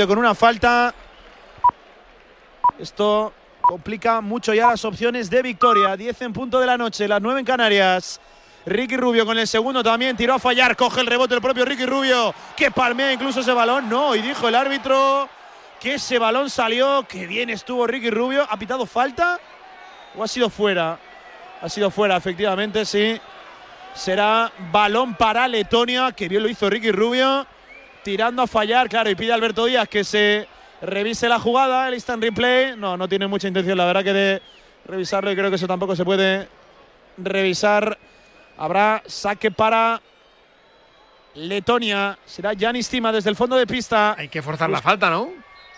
con una falta. Esto complica mucho ya las opciones de victoria. 10 en punto de la noche, las 9 en Canarias. Ricky Rubio con el segundo también tiró a fallar, coge el rebote el propio Ricky Rubio, que palmea incluso ese balón. No, y dijo el árbitro que ese balón salió, que bien estuvo Ricky Rubio. ¿Ha pitado falta o ha sido fuera? Ha sido fuera, efectivamente, sí. Será balón para Letonia, que bien lo hizo Ricky Rubio, tirando a fallar, claro, y pide a Alberto Díaz que se revise la jugada, el instant replay. No, no tiene mucha intención, la verdad, que de revisarlo y creo que eso tampoco se puede revisar. Habrá saque para Letonia. Será Janis Tima desde el fondo de pista. Hay que forzar la falta, ¿no?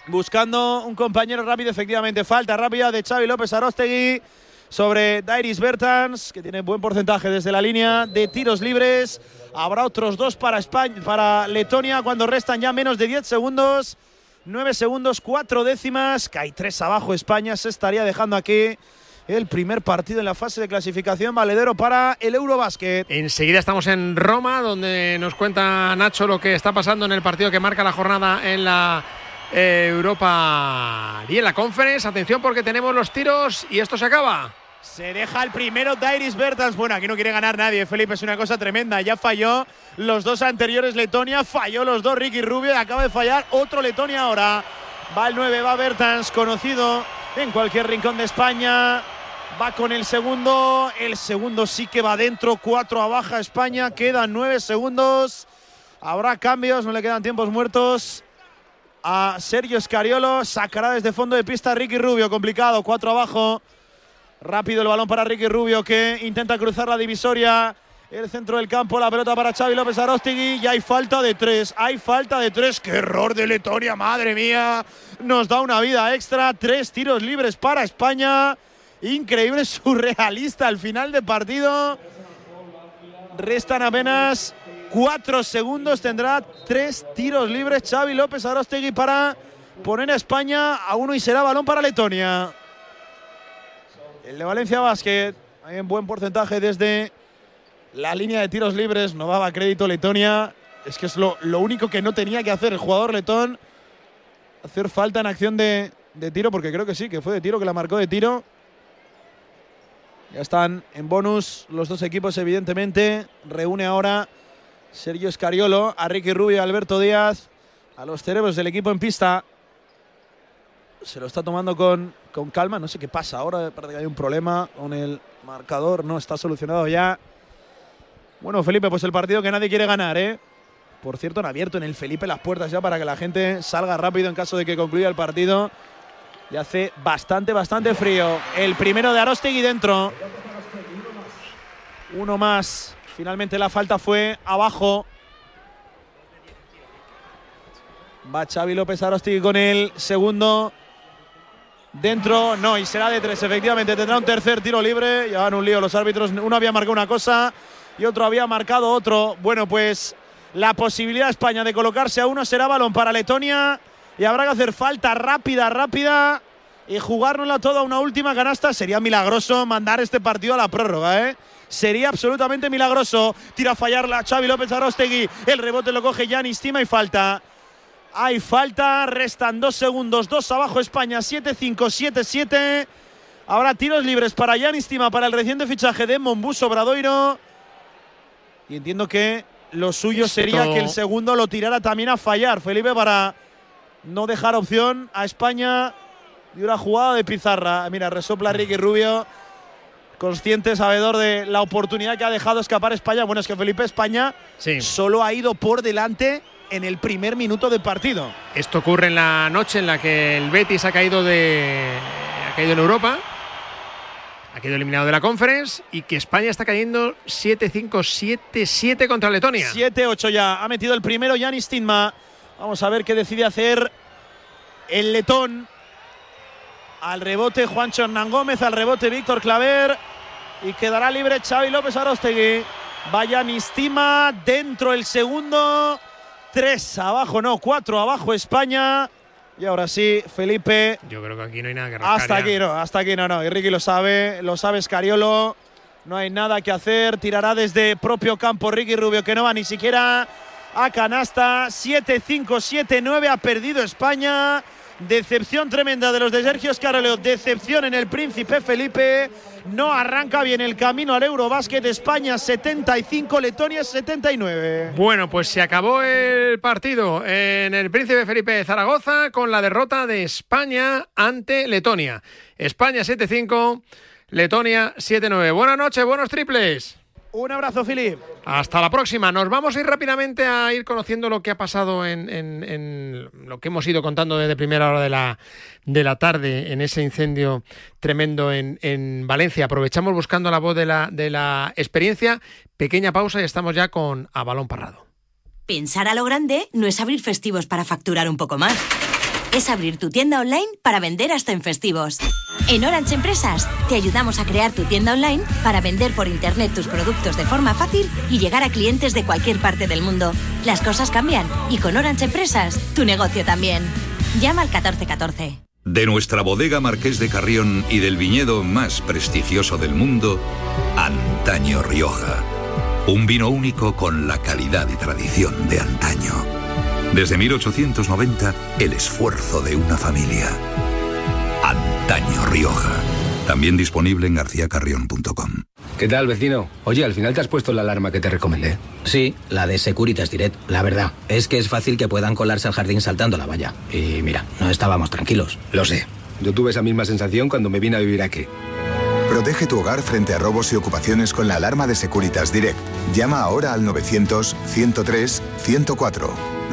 Buscando un compañero rápido, efectivamente. Falta rápida de Xavi López Arostegui sobre Dairis Bertans, que tiene buen porcentaje desde la línea de tiros libres. Habrá otros dos para, España, para Letonia cuando restan ya menos de 10 segundos. 9 segundos, 4 décimas. Cae 3 abajo España. Se estaría dejando aquí el primer partido en la fase de clasificación valedero para el Eurobásquet. Enseguida estamos en Roma, donde nos cuenta Nacho lo que está pasando en el partido que marca la jornada en la Europa y en la Conference. Atención porque tenemos los tiros y esto se acaba. Se deja el primero Dairis Bertans. Bueno, aquí no quiere ganar nadie, Felipe. Es una cosa tremenda. Ya falló los dos anteriores Letonia. Falló los dos Ricky Rubio. Acaba de fallar otro Letonia ahora. Va el 9, va Bertans, conocido en cualquier rincón de España. Va con el segundo. El segundo sí que va dentro. Cuatro a baja España. Quedan nueve segundos. Habrá cambios. No le quedan tiempos muertos. A Sergio Escariolo. Sacará desde fondo de pista Ricky Rubio. Complicado. Cuatro abajo. Rápido el balón para Ricky Rubio que intenta cruzar la divisoria. El centro del campo, la pelota para Xavi López Arostigui. Y hay falta de tres. Hay falta de tres. ¡Qué error de Letonia! ¡Madre mía! Nos da una vida extra. Tres tiros libres para España. Increíble, surrealista al final de partido. Restan apenas cuatro segundos. Tendrá tres tiros libres Xavi López Arostegui para poner a España a uno y será balón para Letonia. El de Valencia Basket, hay un buen porcentaje desde la línea de tiros libres. No daba crédito Letonia. Es que es lo, lo único que no tenía que hacer el jugador letón. Hacer falta en acción de, de tiro, porque creo que sí, que fue de tiro, que la marcó de tiro. Ya están en bonus los dos equipos, evidentemente. Reúne ahora Sergio Escariolo, a Ricky Rubio a Alberto Díaz, a los cerebros del equipo en pista. Se lo está tomando con, con calma. No sé qué pasa ahora. Parece que hay un problema con el marcador. No está solucionado ya. Bueno, Felipe, pues el partido que nadie quiere ganar, ¿eh? Por cierto, han abierto en el Felipe las puertas ya para que la gente salga rápido en caso de que concluya el partido. Y hace bastante, bastante frío. El primero de Arostegui dentro. Uno más. Finalmente la falta fue abajo. Va Xavi López Arostegui con el segundo. Dentro, no, y será de tres, efectivamente. Tendrá un tercer tiro libre. Ya un lío los árbitros. Uno había marcado una cosa y otro había marcado otro. Bueno, pues la posibilidad de España de colocarse a uno será balón para Letonia. Y habrá que hacer falta rápida, rápida. Y jugárnosla toda una última canasta. Sería milagroso mandar este partido a la prórroga, ¿eh? Sería absolutamente milagroso. Tira a fallarla Xavi López Arostegui. El rebote lo coge Yanis Tima y falta. Hay falta, restan dos segundos, dos abajo España, 7-5, 7-7. Habrá tiros libres para Yanis Tima, para el reciente fichaje de Mombuso Bradoiro. Y entiendo que lo suyo Esto- sería que el segundo lo tirara también a fallar, Felipe, para no dejar opción a España de una jugada de pizarra. Mira, resopla Ricky Rubio, consciente, sabedor de la oportunidad que ha dejado escapar España. Bueno, es que Felipe España Sí. solo ha ido por delante en el primer minuto de partido. Esto ocurre en la noche en la que el Betis ha caído de ha caído en Europa, ha caído eliminado de la Conference y que España está cayendo 7-5, 7-7 contra Letonia. 7-8 ya. Ha metido el primero Yanis Tinma. Vamos a ver qué decide hacer el letón. Al rebote Juancho Hernán Gómez, al rebote Víctor Claver. Y quedará libre Xavi López Arostegui. Vaya Nistima dentro el segundo. Tres abajo, no, cuatro abajo España. Y ahora sí, Felipe. Yo creo que aquí no hay nada que rascar Hasta ya. aquí no, hasta aquí no, no. Y Ricky lo sabe, lo sabe Scariolo. No hay nada que hacer. Tirará desde propio campo Ricky Rubio, que no va ni siquiera a canasta. 7-5, 7-9 ha perdido España. Decepción tremenda de los de Sergio Escaroleo. Decepción en el Príncipe Felipe. No arranca bien el camino al Eurobásquet. España 75, Letonia 79. Bueno, pues se acabó el partido en el Príncipe Felipe de Zaragoza con la derrota de España ante Letonia. España 7-5, Letonia 7-9. Buenas noches, buenos triples. Un abrazo, Filip. Hasta la próxima. Nos vamos a ir rápidamente a ir conociendo lo que ha pasado en, lo que hemos ido contando desde primera hora de la, de la tarde en ese incendio tremendo en, en Valencia. Aprovechamos buscando la voz de la, de la experiencia. Pequeña pausa y estamos ya con A Balón Parrado. Pensar a lo grande no es abrir festivos para facturar un poco más es abrir tu tienda online para vender hasta en festivos. En Orange Empresas te ayudamos a crear tu tienda online para vender por internet tus productos de forma fácil y llegar a clientes de cualquier parte del mundo. Las cosas cambian y con Orange Empresas tu negocio también. Llama al 1414. De nuestra bodega Marqués de Carrión y del viñedo más prestigioso del mundo, Antaño Rioja. Un vino único con la calidad y tradición de antaño desde 1890, el esfuerzo de una familia. Antaño Rioja. También disponible en garcíacarrión.com. ¿Qué tal, vecino? Oye, al final te has puesto la alarma que te recomendé. Sí, la de Securitas Direct. La verdad, es que es fácil que puedan colarse al jardín saltando la valla. Y mira, no estábamos tranquilos. Lo sé. Yo tuve esa misma sensación cuando me vine a vivir aquí. Protege tu hogar frente a robos y ocupaciones con la alarma de Securitas Direct. Llama ahora al 900-103-104.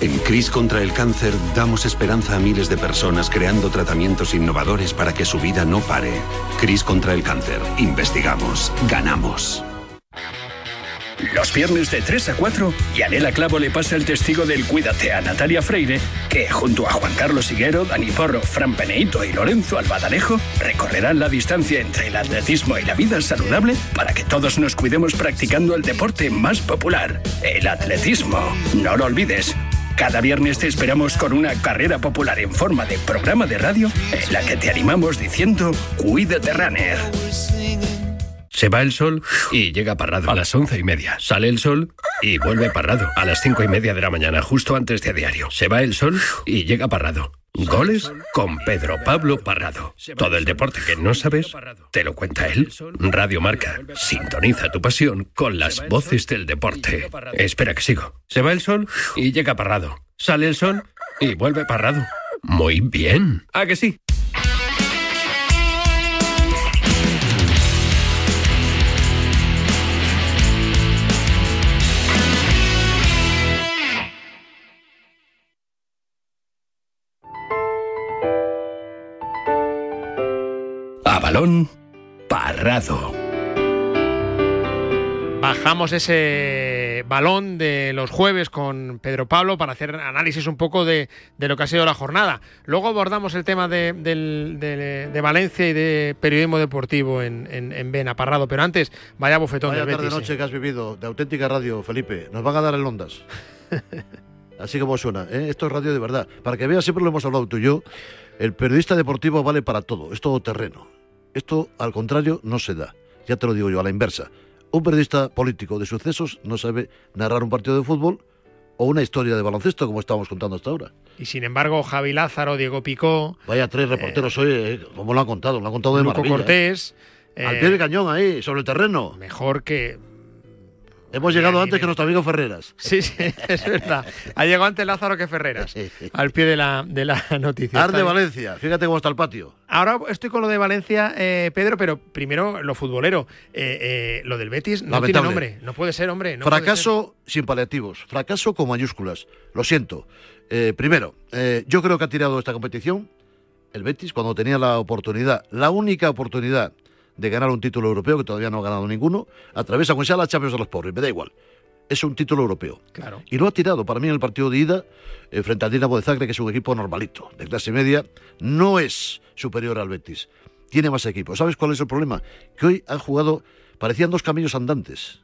En CRIS contra el cáncer damos esperanza a miles de personas creando tratamientos innovadores para que su vida no pare. CRIS contra el cáncer. Investigamos. Ganamos. Los viernes de 3 a 4, Yanela Clavo le pasa el testigo del Cuídate a Natalia Freire, que junto a Juan Carlos Higuero, Dani Porro, Fran Peneito y Lorenzo Albadalejo recorrerán la distancia entre el atletismo y la vida saludable para que todos nos cuidemos practicando el deporte más popular, el atletismo. No lo olvides, cada viernes te esperamos con una carrera popular en forma de programa de radio en la que te animamos diciendo Cuídate Runner. Se va el sol y llega parrado a las once y media. Sale el sol y vuelve parrado a las cinco y media de la mañana, justo antes de diario. Se va el sol y llega parrado. Goles con Pedro Pablo Parrado. Todo el deporte que no sabes, te lo cuenta él. Radio Marca. Sintoniza tu pasión con las voces del deporte. Espera que sigo. Se va el sol y llega Parrado. Sale el sol y vuelve Parrado. Muy bien. ¿A que sí? Balón parrado. Bajamos ese balón de los jueves con Pedro Pablo para hacer análisis un poco de, lo que ha sido la jornada. Luego abordamos el tema de, Valencia y de periodismo deportivo en, en, Vena, Parrado. Pero antes, vaya bofetón vaya del tarde noche que has vivido de auténtica radio, Felipe. Nos van a dar el Ondas. Así como suena. ¿eh? Esto es radio de verdad. Para que veas, siempre lo hemos hablado tú y yo. El periodista deportivo vale para todo. Es todo terreno esto, al contrario, no se da. Ya te lo digo yo, a la inversa. Un periodista político de sucesos no sabe narrar un partido de fútbol o una historia de baloncesto, como estábamos contando hasta ahora. Y sin embargo, Javi Lázaro, Diego Picó. Vaya tres reporteros eh, hoy, eh, como lo han contado, lo han contado de Luco Cortés. al pie de cañón ahí, sobre el terreno. Mejor que Hemos llegado antes que nuestro amigo Ferreras. Sí, sí, es verdad. Ha llegado antes Lázaro que Ferreras, al pie de la, de la noticia. Ar de Valencia, fíjate cómo está el patio. Ahora estoy con lo de Valencia, eh, Pedro, pero primero lo futbolero. Eh, eh, lo del Betis no tiene nombre, no puede ser, hombre. fracaso sin paliativos, fracaso con mayúsculas. Lo siento. primero, yo creo que ha tirado esta competición el Betis cuando tenía la oportunidad, la única oportunidad de ganar un título europeo, que todavía no ha ganado ninguno, atraviesa con sea la Champions de los pobres, me da igual. es un título europeo. Claro. Y lo ha tirado para mí en el partido de ida eh, frente al Dinamo de Zagreb, que es un equipo normalito, de clase media. No es superior al Betis. Tiene más equipo. ¿Sabes cuál es el problema? Que hoy han jugado, parecían dos caminos andantes.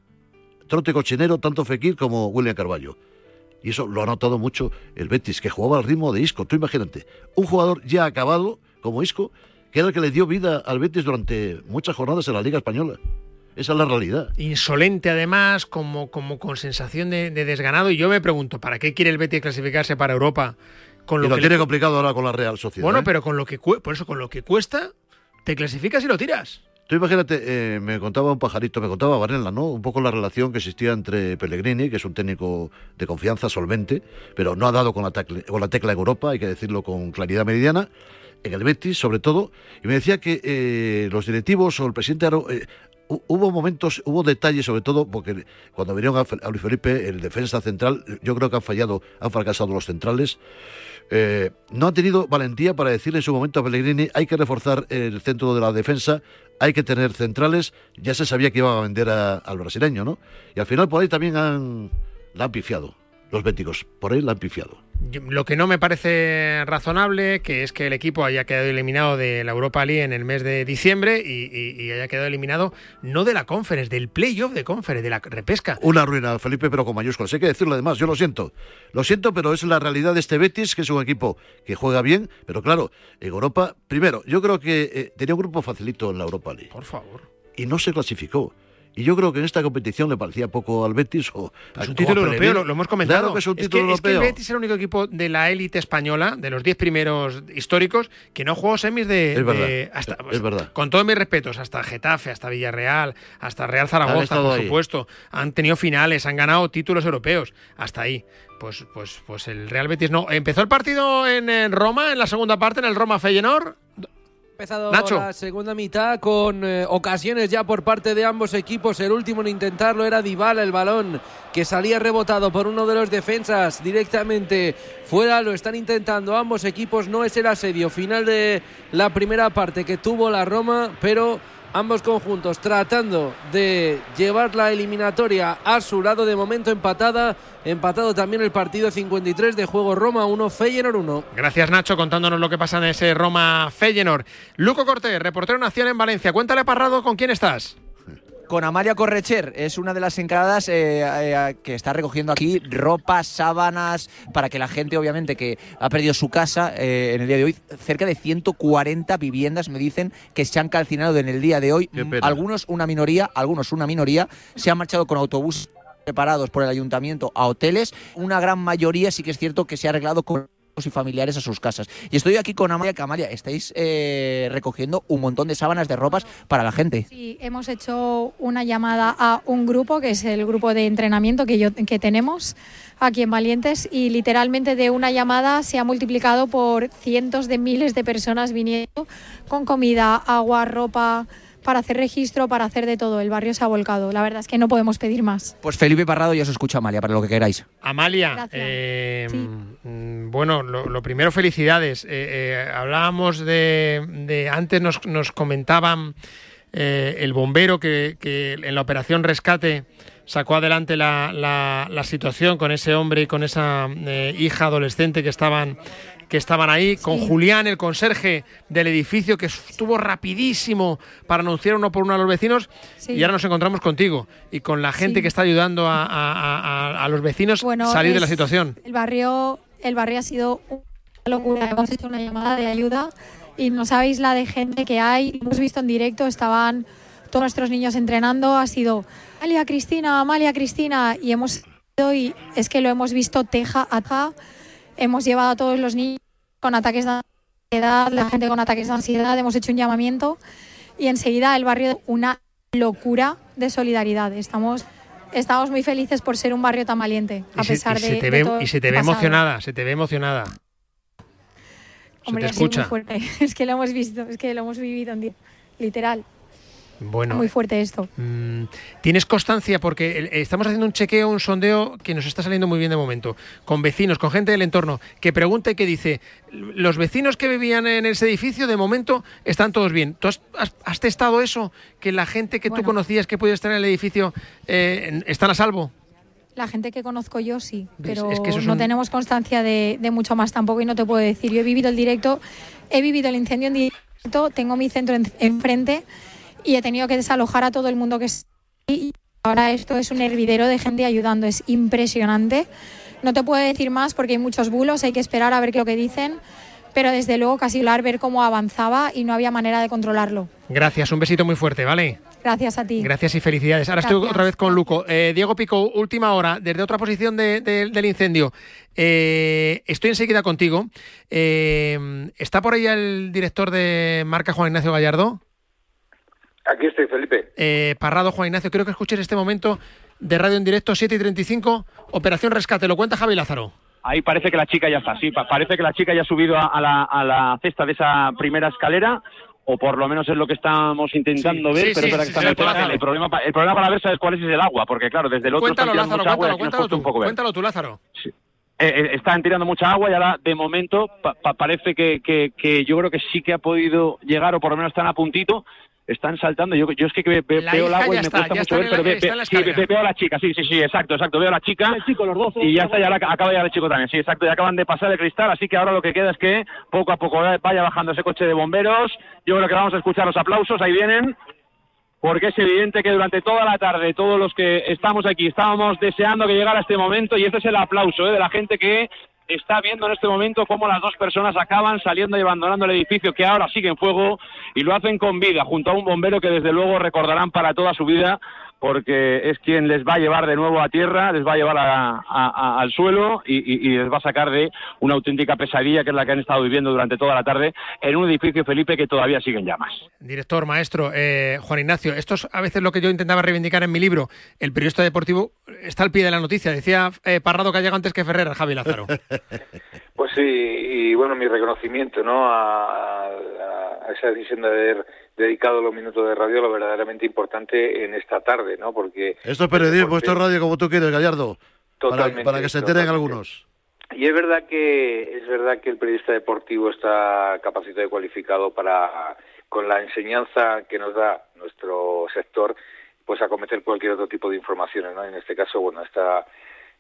Trote cochinero, tanto Fekir como William Carballo. Y eso lo ha notado mucho el Betis, que jugaba al ritmo de Isco. Tú imagínate, un jugador ya acabado, como Isco, que era el que le dio vida al Betis durante muchas jornadas en la Liga Española. Esa es la realidad. Insolente además, como, como con sensación de, de desganado. Y yo me pregunto, ¿para qué quiere el Betis clasificarse para Europa? Con y lo que tiene le- complicado ahora con la Real Sociedad. Bueno, ¿eh? pero con lo que por eso con lo que cuesta, te clasificas y lo tiras. Tú imagínate, eh, me contaba un pajarito, me contaba Varela, ¿no? Un poco la relación que existía entre Pellegrini, que es un técnico de confianza solvente, pero no ha dado con la, tacle- con la tecla en Europa, hay que decirlo con claridad meridiana, en el Betis sobre todo, y me decía que eh, los directivos o el presidente Aro, eh, hu- Hubo momentos, hubo detalles sobre todo, porque cuando vinieron a, Luis Felipe, el defensa central, yo creo que han fallado, han fracasado los centrales. Eh, no ha tenido valentía para decirle en su momento a Pellegrini hay que reforzar el centro de la defensa, hay que tener centrales. Ya se sabía que iba a vender al brasileño, ¿no? Y al final por ahí también han, la han pifiado, los béticos, por ahí la han pifiado. Lo que no me parece razonable, que es que el equipo haya quedado eliminado de la Europa League en el mes de diciembre y, y- y haya quedado eliminado no de la Conference, del playoff de Conference, de la repesca. Una ruina, Felipe, pero con mayúsculas. Hay que decirlo además, yo lo siento. Lo siento, pero es la realidad de este Betis, que es un equipo que juega bien, pero claro, en Europa, primero, yo creo que eh, tenía un grupo facilito en la Europa League. Por favor. Y no se clasificó. Y yo creo que en esta competición le parecía poco al Betis o Es a- un título europeo, lo, lo hemos comentado. Claro que es un es, título que, es que el europeo. Betis es el único equipo de la élite española, de los 10 primeros históricos, que no jugó semis de. Es verdad, de- hasta, es verdad. Con todos mis respetos, hasta Getafe, hasta Villarreal, hasta Real Zaragoza, por ahí. supuesto. Han tenido finales, han ganado títulos europeos. Hasta ahí. Pues, pues, pues el Real Betis no. Empezó el partido en, en Roma, en la segunda parte, en el Roma Feyenoord. Empezado Nacho. la segunda mitad con eh, ocasiones ya por parte de ambos equipos. El último en intentarlo era Dybala, el balón que salía rebotado por uno de los defensas directamente fuera. Lo están intentando ambos equipos. No es el asedio final de la primera parte que tuvo la Roma, pero ambos conjuntos tratando de llevar la eliminatoria a su lado. De momento empatada. Empatado también el partido 53 de juego Roma 1, Feyenoord 1. Gracias, Nacho, contándonos lo que pasa en ese Roma Feyenoord. Luco Cortés, reportero nación en Valencia. Cuéntale, Parrado, ¿con quién estás? Con Amalia Correcher, es una de las encargadas eh, eh, que está recogiendo aquí ropas, sábanas, para que la gente, obviamente, que ha perdido su casa eh, en el día de hoy, cerca de 140 viviendas me dicen que se han calcinado en el día de hoy. Algunos una minoría, algunos una minoría, se han marchado con autobuses preparados por el ayuntamiento a hoteles. Una gran mayoría sí que es cierto que se ha arreglado con y familiares a sus casas. Y estoy aquí con Amalia, que estáis eh, recogiendo un montón de sábanas de ropas para la gente. Sí, hemos hecho una llamada a un grupo, que es el grupo de entrenamiento que, yo, que tenemos aquí en Valientes, y literalmente de una llamada se ha multiplicado por cientos de miles de personas viniendo con comida, agua, ropa, para hacer registro, para hacer de todo. El barrio se ha volcado. La verdad es que no podemos pedir más. Pues Felipe Parrado ya os escucha, Amalia, para lo que queráis. Amalia, Gracias. eh, mm, bueno, lo, lo primero, felicidades. Eh, eh, hablábamos de, de- antes nos, nos comentaban eh, el bombero que, que en la operación rescate sacó adelante la, la- la situación con ese hombre y con esa eh, hija adolescente que estaban que estaban ahí, con Julián, el conserje del edificio, que estuvo rapidísimo para anunciar uno por uno a los vecinos, Sí. y ahora nos encontramos contigo y con la gente Sí. que está ayudando a, a- a- a los vecinos Bueno, salir de la situación. El barrio, el barrio ha sido una locura. Hemos hecho una llamada de ayuda y no sabéis la de gente que hay. Hemos visto en directo, estaban todos nuestros niños entrenando. Ha sido Amalia Cristina, Amalia Cristina y hemos y es que lo hemos visto teja a teja. Hemos llevado a todos los niños con ataques de ansiedad, la gente con ataques de ansiedad. Hemos hecho un llamamiento y enseguida el barrio una locura de solidaridad. Estamos Estamos muy felices por ser un barrio tan valiente, a pesar de, te ve, y se te ve emocionada, se te ve emocionada. Hombre, se te sido muy escucha. fuerte. Es que lo hemos visto, es que lo hemos vivido literal. Bueno, muy fuerte esto. Mm, ¿Tienes constancia? Porque el- estamos haciendo un chequeo, un sondeo que nos está saliendo muy bien de momento, con vecinos, con gente del entorno, que pregunta y que dice, los vecinos que vivían en ese edificio de momento están todos bien. ¿Tú has, has- has testado eso? ¿Que la gente que tú conocías que puede estar en el edificio eh, están a salvo? La gente que conozco yo sí, pero Es que no un- tenemos constancia de, de mucho más tampoco y no te puedo decir. Yo he vivido el directo, he vivido el incendio en directo, tengo mi centro en- enfrente y he tenido que desalojar a todo el mundo que está. Y ahora esto es un hervidero de gente ayudando, es impresionante. No te puedo decir más porque hay muchos bulos, hay que esperar a ver qué es lo que dicen, pero desde luego casi hablar, ver cómo avanzaba y no había manera de controlarlo. Gracias, un besito muy fuerte, ¿vale? Gracias a ti. Gracias y felicidades. Ahora estoy otra vez con Luco. Eh, Diego Pico, última hora, desde otra posición de- de- del incendio. Eh, estoy enseguida contigo. Eh, ¿Está por ahí el director de marca Juan Ignacio Gallardo? Aquí estoy, Felipe. Eh, Parrado Juan Ignacio, creo que escuches este momento de radio en directo 7 y 35, Operación Rescate. Lo cuenta Javi Lázaro. Ahí parece que la chica ya está, sí, pa- parece que la chica ya ha subido a, a la, a la cesta de esa primera escalera, o por lo menos es lo que estamos intentando Sí, ver, sí, pero sí, es verdad sí, que está el problema, el problema para ver sabes cuál es, es el agua, porque claro, desde el otro Cuéntalo, Lázaro, mucha agua cuéntalo, cuéntalo tú. un poco ver. Cuéntalo tú, Lázaro. Eh, eh, están tirando mucha agua y ahora de momento pa- pa- parece que, que, que yo creo que sí que ha podido llegar o por lo menos están a puntito están saltando. Yo, yo es que ve- ve- La veo el agua y me está, cuesta mucho ver la- pero ve- sí, veo a la chica sí sí sí exacto exacto. Veo a la chica y ya está ya la- acaba de llegar el chico también sí exacto ya acaban de pasar el cristal así que ahora lo que queda es que poco a poco vaya bajando ese coche de bomberos. Yo creo que vamos a escuchar los aplausos ahí vienen porque es evidente que durante toda la tarde todos los que estamos aquí estábamos deseando que llegara este momento y este es el aplauso ¿eh? de la gente que está viendo en este momento cómo las dos personas acaban saliendo y abandonando el edificio que ahora sigue en fuego y lo hacen con vida junto a un bombero que desde luego recordarán para toda su vida porque es quien les va a llevar de nuevo a tierra, les va a llevar a- a- a- al suelo y, y- y les va a sacar de una auténtica pesadilla que es la que han estado viviendo durante toda la tarde en un edificio, Felipe, que todavía sigue en llamas. Director, maestro, eh, Juan Ignacio, esto es a veces lo que yo intentaba reivindicar en mi libro. El periodista deportivo está al pie de la noticia. Decía eh, Parrado que ha llegado antes que Ferrer, Javi Lázaro. Pues sí, y bueno, mi reconocimiento ¿no? a, a- a esa decisión de haber dedicado los minutos de radio lo verdaderamente importante en esta tarde, ¿no? Porque Esto es periodismo, esto es radio como tú quieres, Gallardo. Para, Totalmente, para que se enteren algunos. Y es verdad que es verdad que el periodista deportivo está capacitado y cualificado para con la enseñanza que nos da nuestro sector pues acometer cualquier otro tipo de informaciones, ¿no? En este caso, bueno, esta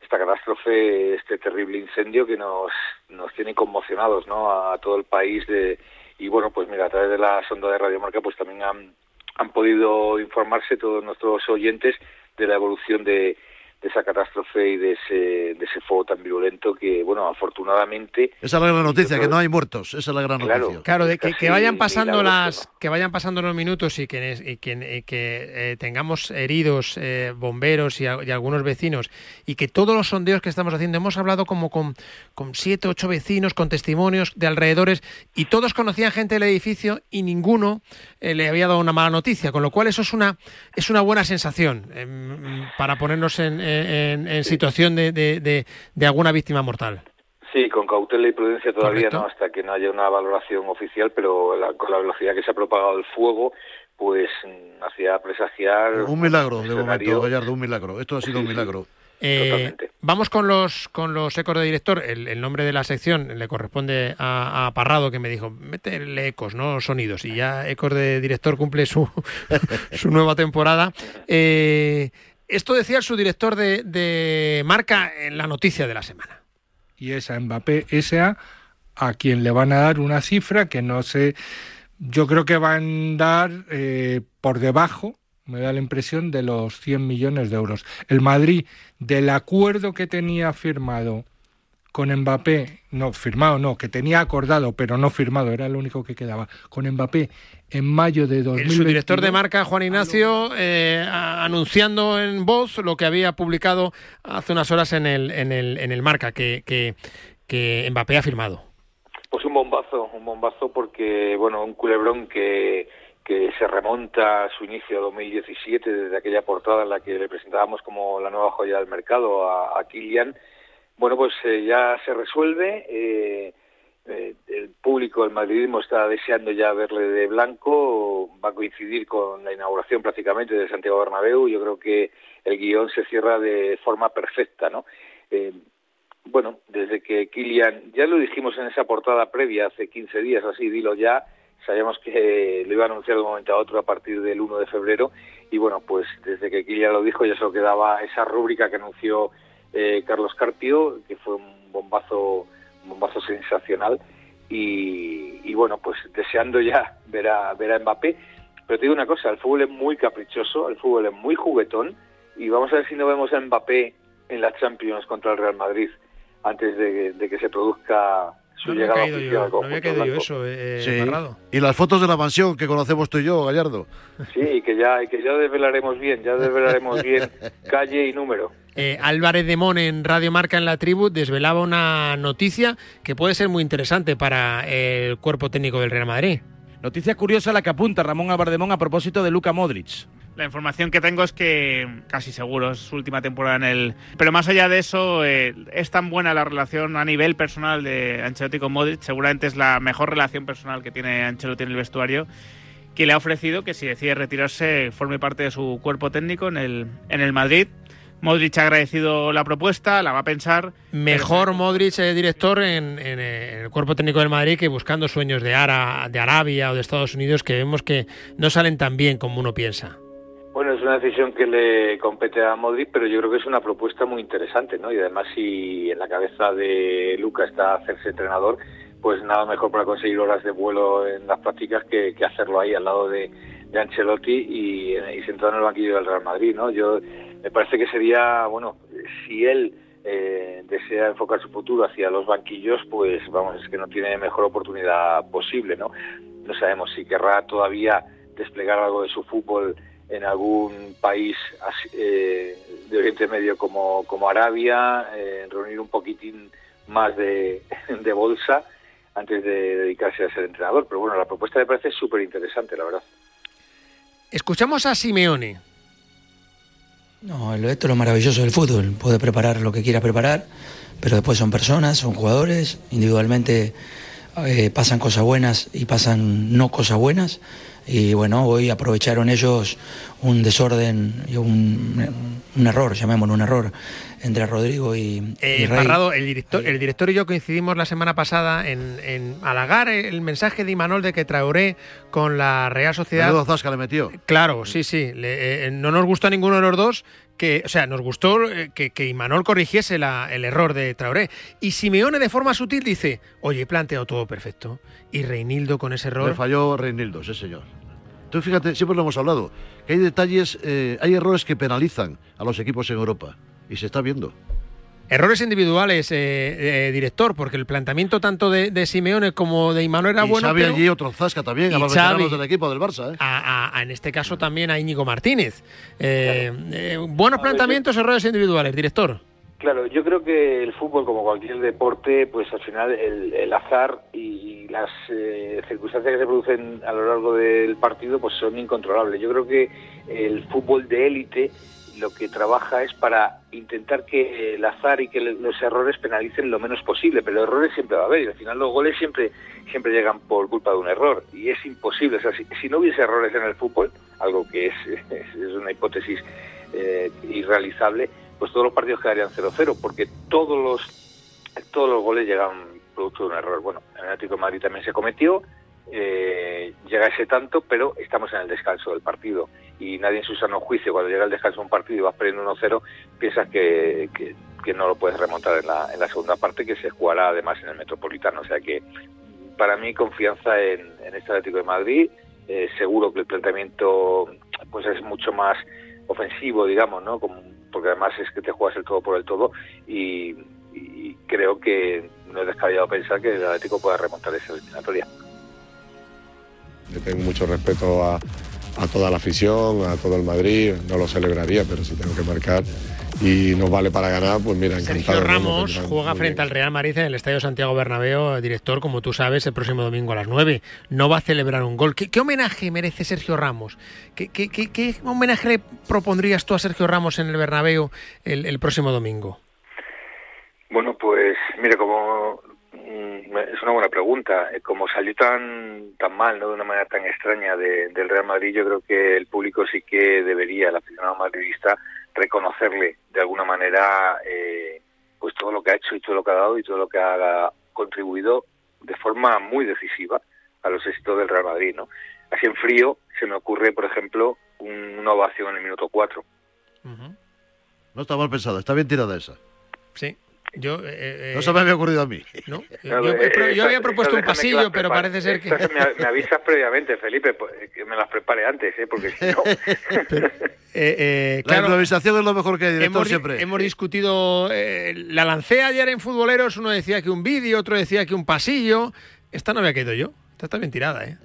esta catástrofe, este terrible incendio que nos nos tiene conmocionados, ¿no? A todo el país de y bueno, pues mira, a través de la sonda de Radio Marca pues también han han podido informarse todos nuestros oyentes de la evolución de, de esa catástrofe y de ese, de ese fuego tan virulento que, bueno, afortunadamente... Esa es la gran noticia, que no hay muertos. Esa es la gran Claro. noticia. Claro, de que, que vayan pasando las, que vayan pasando los minutos y que, y que, y que, eh, tengamos heridos, eh, bomberos y, a- y algunos vecinos y que todos los sondeos que estamos haciendo hemos hablado como con, con siete, ocho vecinos, con testimonios de alrededores y todos conocían gente del edificio y ninguno eh, le había dado una mala noticia, con lo cual eso es una es una buena sensación em, para ponernos en, en- en situación de, de- de- de alguna víctima mortal. Sí, con cautela y prudencia todavía, Correcto. ¿no? Hasta que no haya una valoración oficial, pero la- con la velocidad que se ha propagado el fuego, pues mm, hacía presagiar... Un milagro, de momento, Gallardo, un milagro. Esto ha sido un milagro. Eh, vamos con los con los ecos de director. El, el nombre de la sección le corresponde a, a Parrado, que me dijo, métele ecos, no sonidos. Y ya ecos de director cumple su, su nueva temporada. Eh, esto decía su director de, de marca en la noticia de la semana. y es a Mbappé S.A. a quien le van a dar una cifra que no sé, yo creo que van a dar eh, por debajo, me da la impresión, de los 100 millones de euros. El Madrid, del acuerdo que tenía firmado con Mbappé, no, firmado no, que tenía acordado, pero no firmado, era lo único que quedaba, con Mbappé en mayo de El, 2022. su director de marca, Juan Ignacio, eh, anunciando en voz lo que había publicado hace unas horas en el, en el, en el marca, que, que, que Mbappé ha firmado. Pues un bombazo, un bombazo porque, bueno, un culebrón que, que se remonta a su inicio a 2017, desde aquella portada en la que le presentábamos como la nueva joya del mercado a, a Kylian. Bueno, pues eh, ya se resuelve. eh, eh, el público, el madridismo está deseando ya verle de blanco. Va a coincidir con la inauguración prácticamente de Santiago Bernabéu. Yo creo que el guion se cierra de forma perfecta, ¿no? Eh, bueno, desde que Kylian, ya lo dijimos en esa portada previa hace 15 días, así dilo ya, sabíamos que lo iba a anunciar de un momento a otro a partir del 1 de febrero y bueno, pues desde que Kylian lo dijo ya solo quedaba esa rúbrica que anunció eh, Carlos Carpio, que fue un bombazo, un bombazo sensacional y, y, bueno, pues deseando ya ver a, ver a Mbappé. Pero te digo una cosa, el fútbol es muy caprichoso, el fútbol es muy juguetón y vamos a ver si no vemos a Mbappé en la Champions contra el Real Madrid antes de, de que se produzca su no llegada oficial al yo, no había conjunto caído yo eso, eh, Sí. Y las fotos de la mansión que conocemos tú y yo, Gallardo. Sí, y que ya, y que ya desvelaremos bien, ya desvelaremos bien calle y número. Eh, Álvarez de Mon en Radio Marca en la tribu desvelaba una noticia que puede ser muy interesante para el cuerpo técnico del Real Madrid. Noticia curiosa la que apunta Ramón Albardemón a propósito de Luca Modric. La información que tengo es que casi seguro es su última temporada en el. Pero más allá de eso, eh, es tan buena la relación a nivel personal de Ancelotti con Modric. Seguramente es la mejor relación personal que tiene Ancelotti en el vestuario. Que le ha ofrecido que si decide retirarse, forme parte de su cuerpo técnico en el, en el Madrid. Modric ha agradecido la propuesta, la va a pensar. Mejor Modric, eh, director, en, en, eh, el cuerpo técnico del Madrid que buscando sueños de, Ara, de Arabia o de Estados Unidos que vemos que no salen tan bien como uno piensa. Bueno, es una decisión que le compete a Modric, pero yo creo que es una propuesta muy interesante, ¿no? Y además, si en la cabeza de Luca está hacerse entrenador, pues nada mejor para conseguir horas de vuelo en las prácticas que, que hacerlo ahí al lado de, de Ancelotti y, y, sentado en el banquillo del Real Madrid, ¿no? Yo me parece que sería, bueno, si él eh, desea enfocar su futuro hacia los banquillos, pues vamos, es que no tiene mejor oportunidad posible, ¿no? No sabemos si querrá todavía desplegar algo de su fútbol en algún país eh, de Oriente Medio como, como Arabia, eh, reunir un poquitín más de, de, bolsa antes de dedicarse a ser entrenador. Pero bueno, la propuesta me parece súper interesante, la verdad. Escuchamos a Simeone. No, esto es lo maravilloso del fútbol. Puede preparar lo que quiera preparar, pero después son personas, son jugadores, individualmente eh, pasan cosas buenas y pasan no cosas buenas y bueno, hoy aprovecharon ellos un desorden y un, un error, llamémoslo un error, entre Rodrigo y, eh, y Rey. Parrado, el director, el director y yo coincidimos la semana pasada en, en halagar el mensaje de Imanol de que Traoré con la Real Sociedad. Menudo zasca le metió. Claro, sí, sí. Le, eh, no nos gustó a ninguno de los dos. Que, o sea, nos gustó eh, que, que Imanol corrigiese la, el error de Traoré. Y Simeone, de forma sutil, dice: Oye, he planteado todo perfecto. Y Reinildo con ese error. Le falló Reinildo, sí, señor. Entonces, fíjate, siempre lo hemos hablado, que hay detalles, eh, hay errores que penalizan a los equipos en Europa. Y se está viendo. Errores individuales, eh, eh, director, porque el planteamiento tanto de, de, Simeone como de Imanol era y bueno. Xavi pero... allí otro zasca también, a los Xavi, veteranos del equipo del Barça. ¿eh? A, a, a, en este caso también a Íñigo Martínez. Claro. buenos planteamientos, errores individuales, director. Claro, yo creo que el fútbol, como cualquier deporte, pues al final el, el azar y las eh, circunstancias que se producen a lo largo del partido pues son incontrolables. Yo creo que el fútbol de élite lo que trabaja es para intentar que el azar y que los errores penalicen lo menos posible, pero errores siempre va a haber y al final los goles siempre siempre llegan por culpa de un error y es imposible. O sea, si, no hubiese errores en el fútbol, algo que es, es una hipótesis eh, irrealizable, pues todos los partidos quedarían 0-0 porque todos los todos los goles llegan producto de un error. Bueno, en el Atlético de Madrid también se cometió, eh, llega ese tanto, pero estamos en el descanso del partido y nadie en su sano juicio, cuando llega el descanso de un partido y vas perdiendo 1-0, piensas que, que, no lo puedes remontar en la, en la segunda parte, que se jugará además en el Metropolitano. O sea que para mí confianza en, en este Atlético de Madrid, eh, seguro que el planteamiento pues es mucho más ofensivo, digamos, ¿no? Porque además es que te juegas el todo por el todo y, creo que no es descabellado pensar que el Atlético pueda remontar esa eliminatoria. Le tengo mucho respeto a, a, toda la afición, a todo el Madrid, no lo celebraría, pero si tengo que marcar y nos vale para ganar, pues mira, encantado. Sergio Ramos ¿no? juega frente al Real Madrid en el Estadio Santiago Bernabéu, director, como tú sabes, el próximo domingo a las 9. No va a celebrar un gol. ¿Qué, qué homenaje merece Sergio Ramos? ¿Qué, ¿Qué, qué, homenaje le propondrías tú a Sergio Ramos en el Bernabéu el, el próximo domingo? Bueno, pues mire, como es una buena pregunta. Eh, Como salió tan tan mal, no de una manera tan extraña de, del Real Madrid, yo creo que el público sí que debería, el aficionado madridista, reconocerle de alguna manera eh, pues todo lo que ha hecho y todo lo que ha dado y todo lo que ha contribuido de forma muy decisiva a los éxitos del Real Madrid, ¿no? Así en frío se me ocurre, por ejemplo, un- una ovación en el minuto 4. No está mal pensada, está bien tirada esa. Sí. Yo, eh, No se me había ocurrido a mí. ¿no? No, Yo, eh, yo había propuesto un pasillo, pero parece ser que... Me, me avisas previamente, Felipe, pues, que me las prepare antes, ¿eh? Porque si no... Eh, eh, La improvisación es lo mejor que hay, director, hemos, siempre. hemos discutido, eh, la lancé ayer en Futboleros, uno decía que un vídeo, otro decía que un pasillo. Esta no había caído yo, esta está bien tirada, ¿eh?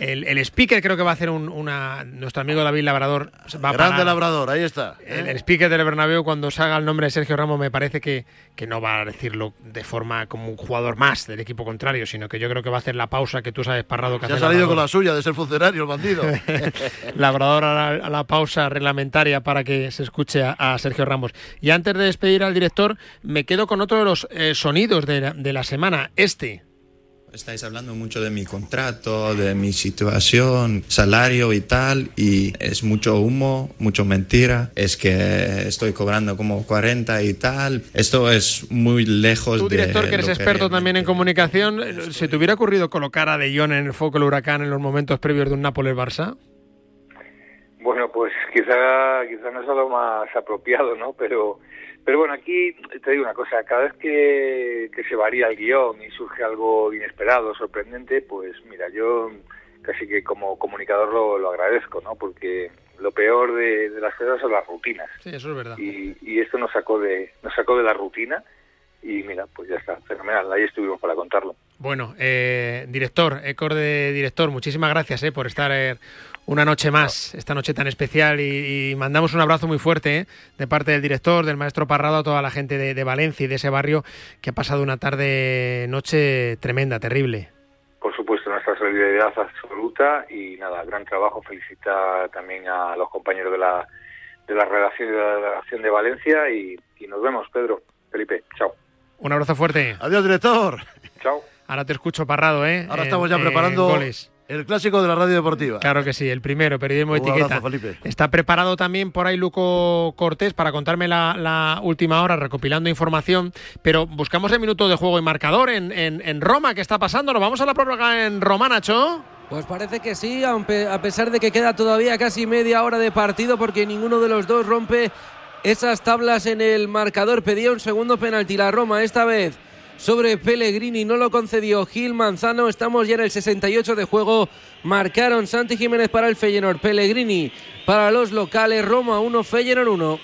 El, el speaker creo que va a hacer un- una... Nuestro amigo David Labrador va a Grande labrador, ahí está. El, el speaker del Bernabéu cuando salga el nombre de Sergio Ramos me parece que, que no va a decirlo de forma como un jugador más del equipo contrario, sino que yo creo que va a hacer la pausa que tú sabes, Parrado, que Se ha salido con la suya de ser funcionario, el bandido. Labrador a la, a la pausa reglamentaria para que se escuche a, a Sergio Ramos. Y antes de despedir al director, me quedo con otro de los eh, sonidos de la, de la semana, este. Estáis hablando mucho de mi contrato, de mi situación, salario y tal, y es mucho humo, mucho mentira. Es que estoy cobrando como 40 y tal. Esto es muy lejos Tú, de. director, que eres lo experto también en comunicación, eh, ¿se te hubiera ocurrido colocar a De Jong en el foco del huracán en los momentos previos de un Nápoles-Barça? Bueno, pues quizá, quizá no es algo más apropiado, ¿no? Pero, pero bueno, aquí te digo una cosa, cada vez que, que se varía el guion y surge algo inesperado, sorprendente, pues mira, yo casi que como comunicador lo, lo agradezco, ¿no? Porque lo peor de, de las cosas son las rutinas. Sí, eso es verdad. Y, y esto nos sacó de nos sacó de la rutina y mira, pues ya está, fenomenal, ahí estuvimos para contarlo. Bueno, eh, director, Ecor de director, muchísimas gracias eh, por estar eh, una noche más, esta noche tan especial y, y mandamos un abrazo muy fuerte eh, de parte del director, del maestro Parrado, a toda la gente de, de Valencia y de ese barrio que ha pasado una tarde, noche tremenda, terrible. Por supuesto, nuestra solidaridad absoluta y nada, gran trabajo. Felicita también a los compañeros de la, de la redacción y de la redacción de Valencia y, y nos vemos, Pedro. Felipe, chao. Un abrazo fuerte. Adiós, director. Chao. Ahora te escucho, Parrado, ¿eh? Ahora En- estamos ya preparando goles. El clásico de la radio deportiva. Claro que sí, el primero, periodismo de etiqueta. abrazo, Felipe. Está preparado también por ahí Luco Cortés para contarme la, la última hora, recopilando información. Pero buscamos el minuto de juego y marcador en, en, en Roma. ¿Qué está pasando? ¿Nos vamos a la prórroga en Roma, Nacho? Pues parece que sí, aunque a pesar de que queda todavía casi media hora de partido porque ninguno de los dos rompe esas tablas en el marcador. Pedía un segundo penalti la Roma esta vez sobre Pellegrini, no lo concedió Gil Manzano. Estamos ya en el 68 de juego. Marcaron Santi Jiménez para el Feyenoord, Pellegrini para los locales, Roma 1, Feyenoord 1.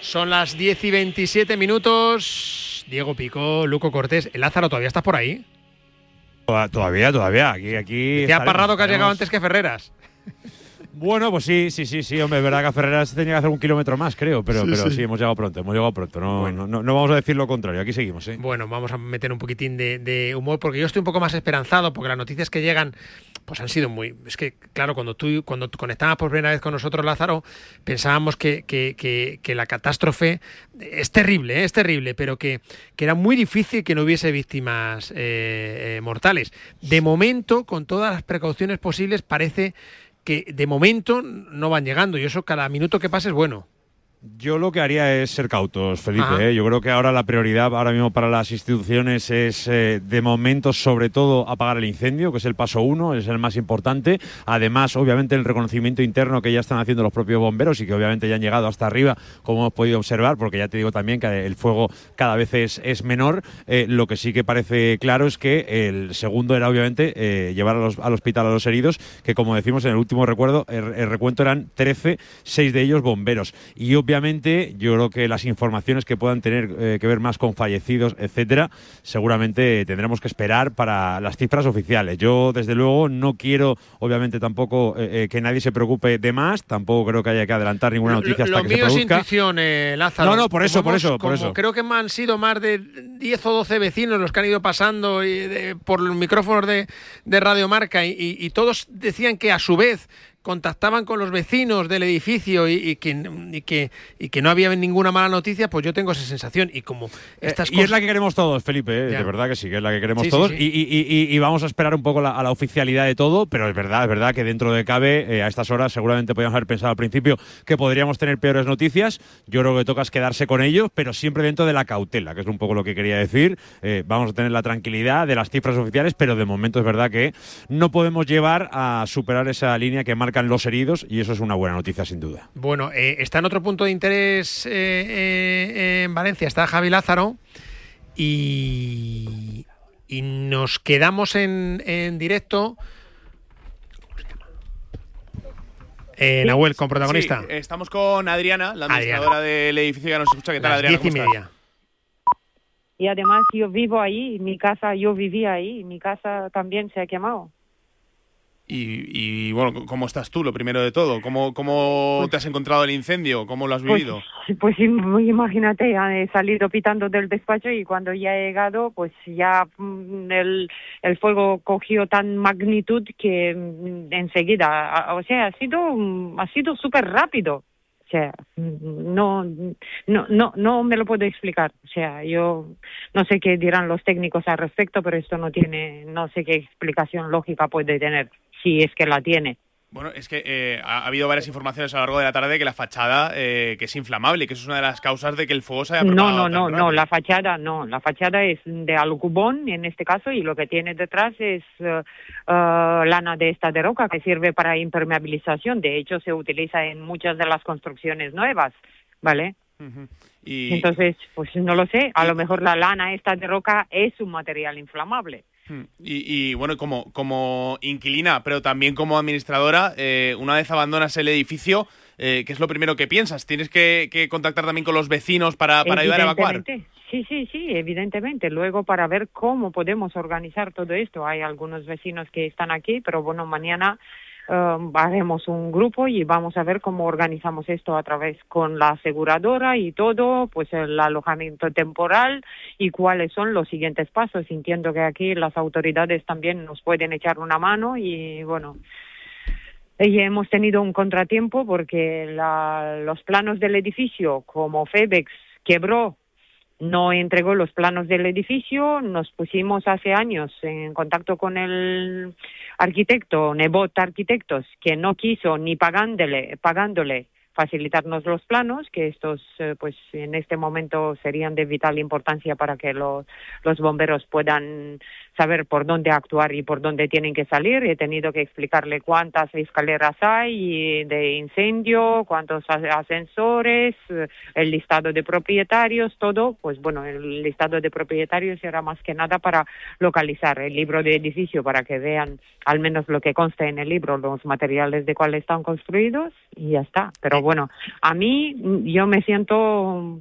Son las 10 y 27 minutos. Diego Pico, Luco Cortés. ¿El Lázaro todavía estás por ahí? Toda- Todavía, todavía. Aquí, aquí. Te ha parrado que has llegado antes que Ferreras. Bueno, pues sí, sí, sí, sí, hombre, es verdad que a Ferreras tenía que hacer un kilómetro más, creo, pero Sí, sí, pero sí. sí. hemos llegado pronto, hemos llegado pronto. No, no, no, no vamos a decir lo contrario, aquí seguimos, ¿eh? Bueno, vamos a meter un poquitín de, de humor porque yo estoy un poco más esperanzado porque las noticias que llegan pues han sido muy... Es que, claro, cuando tú cuando tú conectabas por primera vez con nosotros, Lázaro, pensábamos que, que- que- que la catástrofe es terrible, ¿eh? es terrible, pero que, que era muy difícil que no hubiese víctimas eh, eh, mortales. De momento, con todas las precauciones posibles, parece que de momento no van llegando y eso cada minuto que pase es bueno. Yo lo que haría es ser cautos, Felipe. ¿eh? Yo creo que ahora la prioridad ahora mismo para las instituciones es, eh, de momento, sobre todo, apagar el incendio, que es el paso uno, es el más importante. Además, obviamente, el reconocimiento interno que ya están haciendo los propios bomberos y que obviamente ya han llegado hasta arriba, como hemos podido observar, porque ya te digo también que el fuego cada vez es, es menor. Eh, lo que sí que parece claro es que el segundo era, obviamente, llevar a los- al hospital a los heridos, que como decimos en el último recuerdo, el, el recuento eran 13, 6 de ellos bomberos. Y obviamente, yo creo que las informaciones que puedan tener eh, que ver más con fallecidos, etcétera, seguramente tendremos que esperar para las cifras oficiales. Yo, desde luego, no quiero, obviamente, tampoco eh, eh, que nadie se preocupe de más. Tampoco creo que haya que adelantar ninguna noticia hasta Lo que se mío es produzca. intuición, eh, Lázaro. No, no, por eso, por eso, por eso. Creo que han sido más de 10 o 12 vecinos los que han ido pasando y de- por los micrófonos de, de Radio Marca y, y- y todos decían que a su vez contactaban con los vecinos del edificio y, y que, y, que, y que no había ninguna mala noticia, pues yo tengo esa sensación. Y como estas Eh, y es la que queremos todos, Felipe, ¿eh? De verdad que sí, que es la que queremos Sí, todos. sí. Y, vamos a esperar un poco la- a la oficialidad de todo, pero es verdad, es verdad que dentro de cabe, eh, a estas horas seguramente podíamos haber pensado al principio que podríamos tener peores noticias. Yo creo que toca es quedarse con ellos, pero siempre dentro de la cautela, que es un poco lo que quería decir. Vamos a tener la tranquilidad de las cifras oficiales, pero de momento es verdad que no podemos llevar a superar esa línea que marcan los heridos y eso es una buena noticia sin duda. Bueno, eh, está en otro punto de interés eh, eh, en Valencia, está Javi Lázaro y, y nos quedamos en, en directo. Eh, Nahuel, con protagonista. Sí, estamos con Adriana, la Adriana. administradora del edificio que nos escucha. ¿Qué tal, Las Adriana? diez y media. Y además yo vivo ahí, mi casa, yo vivía ahí, mi casa también se ha quemado. Y, y, bueno, ¿cómo estás tú, lo primero de todo? ¿Cómo, cómo te has encontrado el incendio? ¿Cómo lo has Pues, vivido? pues im- imagínate, he salido pitando del despacho y cuando ya he llegado, pues ya mm, el, el fuego cogió tan magnitud que mm, enseguida, o sea, ha sido, mm, ha sido súper rápido. O sea, no, no, no, no me lo puedo explicar. O sea, yo no sé qué dirán los técnicos al respecto, pero esto no tiene, no sé qué explicación lógica puede tener, si es que la tiene. Bueno, es que eh, ha, ha habido varias informaciones a lo largo de la tarde que la fachada eh, que es inflamable y que eso es una de las causas de que el fuego se haya No, propagado no, tan no, rápido. no, la fachada no, la fachada es de alcubón en este caso y lo que tiene detrás es eh, lana de esta de roca que sirve para impermeabilización. De hecho, se utiliza en muchas de las construcciones nuevas, ¿vale? Y, Entonces, pues no lo sé, a lo mejor la lana esta de roca es un material inflamable. Hmm. y, y, bueno, como, como inquilina, pero también como administradora, eh, una vez abandonas el edificio, eh, ¿qué es lo primero que piensas? ¿Tienes que, que contactar también con los vecinos para, para ayudar a evacuar? Sí, sí, sí, evidentemente. Luego para ver cómo podemos organizar todo esto. Hay algunos vecinos que están aquí, pero bueno, mañana eh, haremos un grupo y vamos a ver cómo organizamos esto a través con la aseguradora y todo, pues el alojamiento temporal y cuáles son los siguientes pasos. Entiendo que aquí las autoridades también nos pueden echar una mano y bueno. Y hemos tenido un contratiempo porque la- los planos del edificio, como Febex quebró, no entregó los planos del edificio, nos pusimos hace años en contacto con el arquitecto, Nebot Arquitectos, que no quiso ni pagándole, pagándole facilitarnos los planos, que estos eh, pues en este momento serían de vital importancia para que los, los bomberos puedan saber por dónde actuar y por dónde tienen que salir. He tenido que explicarle cuántas escaleras hay de incendio, cuántos ascensores, el listado de propietarios, todo. Pues bueno, el listado de propietarios era más que nada para localizar el libro de edificio para que vean al menos lo que consta en el libro, los materiales de cuáles están construidos y ya está. Pero bueno, a mí yo me siento,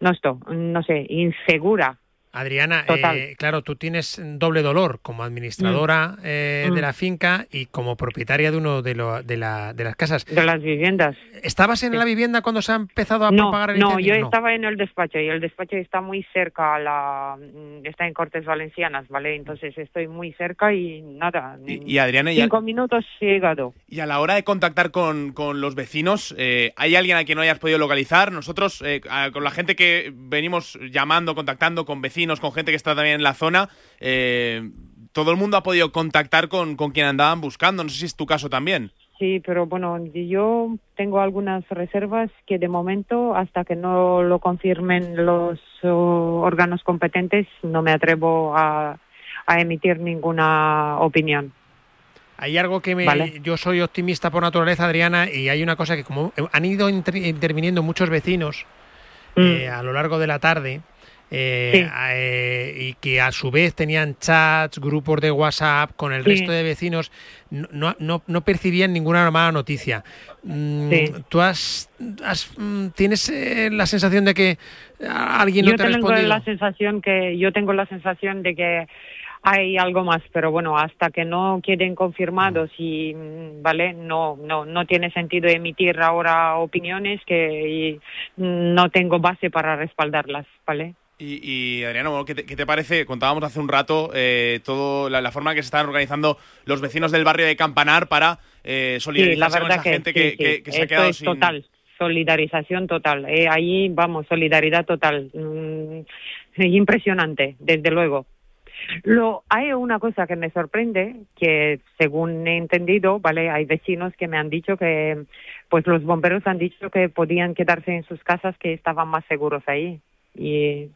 no estoy, no sé, insegura. Adriana, eh, claro, tú tienes doble dolor como administradora eh, Mm. de la finca y como propietaria de uno de, lo- de, la- de las casas. De las viviendas. ¿Estabas en la vivienda cuando se ha empezado a No, propagar el no, incendio? yo estaba en el despacho y el despacho está muy cerca, a la, mm, está en Cortes Valencianas, ¿vale? Entonces estoy muy cerca y nada, Y, y Adriana, y a, cinco minutos he llegado. y a la hora de contactar con, con los vecinos, eh, ¿hay alguien a quien no hayas podido localizar? Nosotros, eh, a- con la gente que venimos llamando, contactando, con vecinos, con gente que está también en la zona, eh, todo el mundo ha podido contactar con, con quien andaban buscando. No sé si es tu caso también. Sí, pero bueno, yo tengo algunas reservas que de momento, hasta que no lo confirmen los oh, órganos competentes, no me atrevo a, a emitir ninguna opinión. Hay algo que me. Vale. Yo soy optimista por naturaleza, Adriana, y hay una cosa que, como han ido inter- interviniendo muchos vecinos eh, a lo largo de la tarde. Eh, Sí. eh, y que a su vez tenían chats, grupos de WhatsApp con el Sí. resto de vecinos, no, no, no- percibían ninguna mala noticia. Mm, Sí. ¿Tú has, has, mm, tienes eh, la sensación de que alguien no yo te ha tengo respondido? la sensación que yo tengo la sensación de que hay algo más, pero bueno, hasta que no queden confirmados y mm, vale, no no no tiene sentido emitir ahora opiniones que no tengo base para respaldarlas, ¿vale? Y, y, Adriana, bueno, ¿qué te, qué te parece? Contábamos hace un rato eh, todo la, la forma en que se están organizando los vecinos del barrio de Campanar para eh, Sí, solidarizarse la con esa que, gente sí, que, sí. que- que se ha quedado es sin... total, solidarización total. Eh, ahí, vamos, solidaridad total. Mm, impresionante, desde luego. Lo, hay una cosa que me sorprende, que según he entendido, vale, hay vecinos que me han dicho que, pues los bomberos han dicho que podían quedarse en sus casas, que estaban más seguros ahí. Y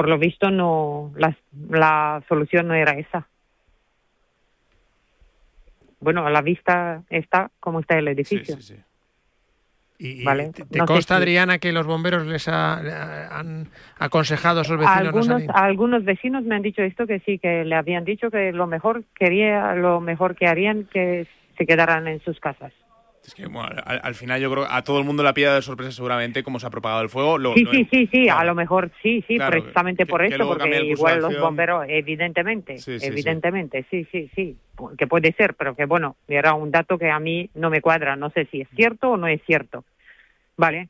por lo visto no, la, la solución no era esa. Bueno, a la vista está como está el edificio. Y, y Vale, ¿Te, te no consta, si- Adriana, que los bomberos les ha- han aconsejado a esos vecinos no algunos, salir? algunos vecinos me han dicho esto que sí que le habían dicho que lo mejor quería lo mejor que harían que se quedaran en sus casas Es que, bueno, al, al final yo creo que a todo el mundo le ha pillado de sorpresa seguramente cómo se ha propagado el fuego. Lo- sí lo- sí sí sí a lo mejor sí sí Claro, precisamente que- por que cambia porque igual los bomberos evidentemente sí. evidentemente sí. sí sí que puede ser pero que bueno era un dato que a mí no me cuadra no sé si es cierto o no es cierto vale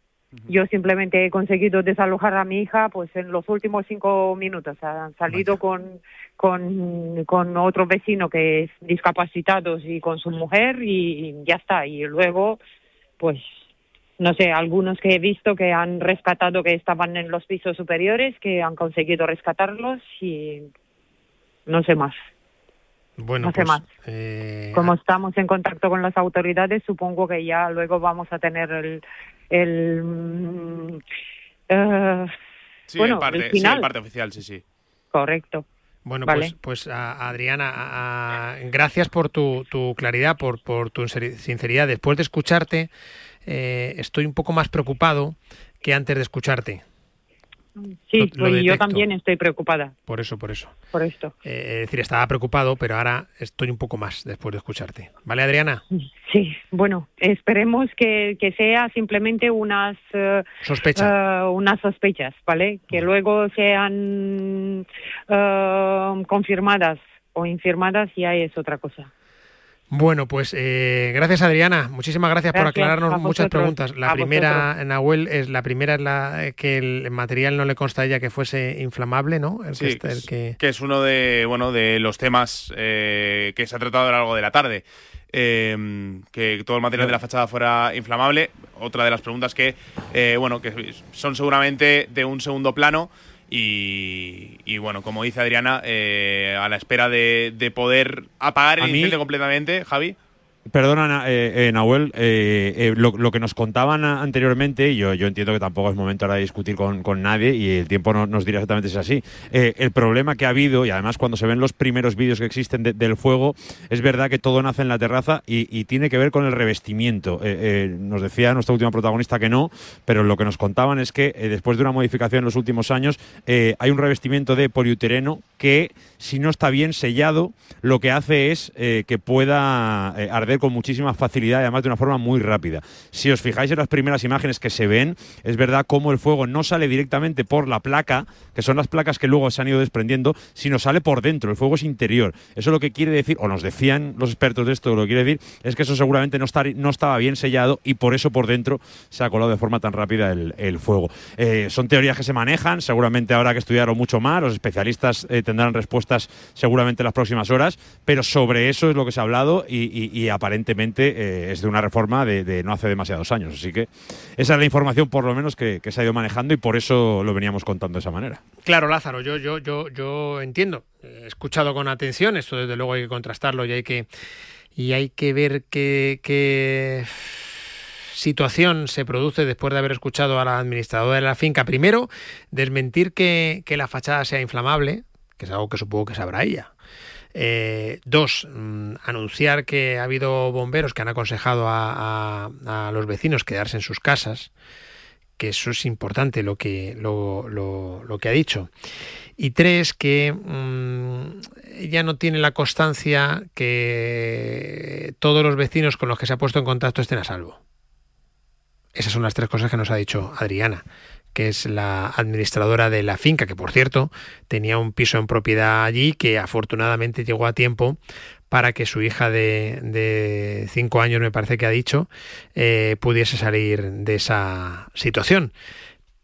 yo simplemente he conseguido desalojar a mi hija pues en los últimos cinco minutos. Han salido con, con, con otro vecino que es discapacitado y con su mujer y ya está. Y luego, pues, no sé, algunos que he visto que han rescatado que estaban en los pisos superiores, que han conseguido rescatarlos y no sé más. Bueno, no sé pues, más. eh, Como estamos en contacto con las autoridades, supongo que ya luego vamos a tener el, el mm, eh, Sí, bueno, el parte, el sí, final. el parte oficial, sí, sí. Correcto. Bueno, Vale. pues, pues a- Adriana, a- a- gracias por tu, tu claridad, por, por tu sinceridad. Después de escucharte, eh, estoy un poco más preocupado que antes de escucharte. Sí, y yo también estoy preocupada Por eso, por eso. por esto. Eh, es decir, estaba preocupado, pero ahora estoy un poco más después de escucharte. ¿Vale, Adriana? Sí, bueno, esperemos que, que sea simplemente unas Sospecha. eh, unas sospechas, ¿vale? Que luego sean eh, confirmadas o infirmadas y ahí es otra cosa. Bueno, pues eh, gracias Adriana, muchísimas gracias, por aclararnos muchas preguntas. La primera, vosotros. Nahuel, es la primera es la eh, que el material no le consta a ella que fuese inflamable, ¿no? El Sí, que, está- que el es, que- que es uno de bueno de los temas eh, que se ha tratado a lo largo de la tarde. Eh, que todo el material de la fachada fuera inflamable. Otra de las preguntas que eh, bueno que son seguramente de un segundo plano. Y, y, bueno, como dice Adriana, eh, a la espera de, de poder apagar el mí- incendio completamente, Javi. Perdona, Na- eh, eh, Nahuel, eh, eh, lo, que nos contaban anteriormente, y yo, entiendo que tampoco es momento ahora de discutir con, nadie y el tiempo no, nos dirá exactamente si es así. Eh, el problema que ha habido, y además cuando se ven los primeros vídeos que existen de- del fuego, es verdad que todo nace en la terraza y, tiene que ver con el revestimiento. Nos decía nuestra última protagonista que no, pero lo que nos contaban es que después de una modificación en los últimos años, hay un revestimiento de poliutereno que, si no está bien sellado, lo que hace es que pueda arder con muchísima facilidad y además de una forma muy rápida. Si os fijáis en las primeras imágenes que se ven, es verdad cómo el fuego no sale directamente por la placa, que son las placas que luego se han ido desprendiendo, sino sale por dentro, el fuego es interior. Eso lo que quiere decir, o nos decían los expertos de esto, lo que quiere decir es que eso seguramente no, está, no estaba bien sellado y por eso por dentro se ha colado de forma tan rápida el, el fuego. Eh, son teorías que se manejan, seguramente habrá que estudiarlo mucho más, los especialistas eh, tendrán respuestas seguramente en las próximas horas, pero sobre eso es lo que se ha hablado y, y- y aparentemente eh, es de una reforma de, no hace demasiados años. Así que esa es la información por lo menos que, se ha ido manejando y por eso lo veníamos contando de esa manera. Claro, Lázaro, yo, yo, yo, yo entiendo. He escuchado con atención, esto desde luego hay que contrastarlo y hay que, y hay que ver qué, qué situación se produce después de haber escuchado a la administradora de la finca. Primero, desmentir que, que la fachada sea inflamable, que es algo que supongo que sabrá ella. Eh, dos, mm, anunciar que ha habido bomberos que han aconsejado a, los vecinos quedarse en sus casas, que eso es importante lo que, lo, lo- que ha dicho. Y tres, que mm, ella no tiene la constancia que todos los vecinos con los que se ha puesto en contacto estén a salvo. Esas son las tres cosas que nos ha dicho Adriana, que es la administradora de la finca, que por cierto tenía un piso en propiedad allí que afortunadamente llegó a tiempo para que su hija de, cinco años, me parece que ha dicho, eh, pudiese salir de esa situación.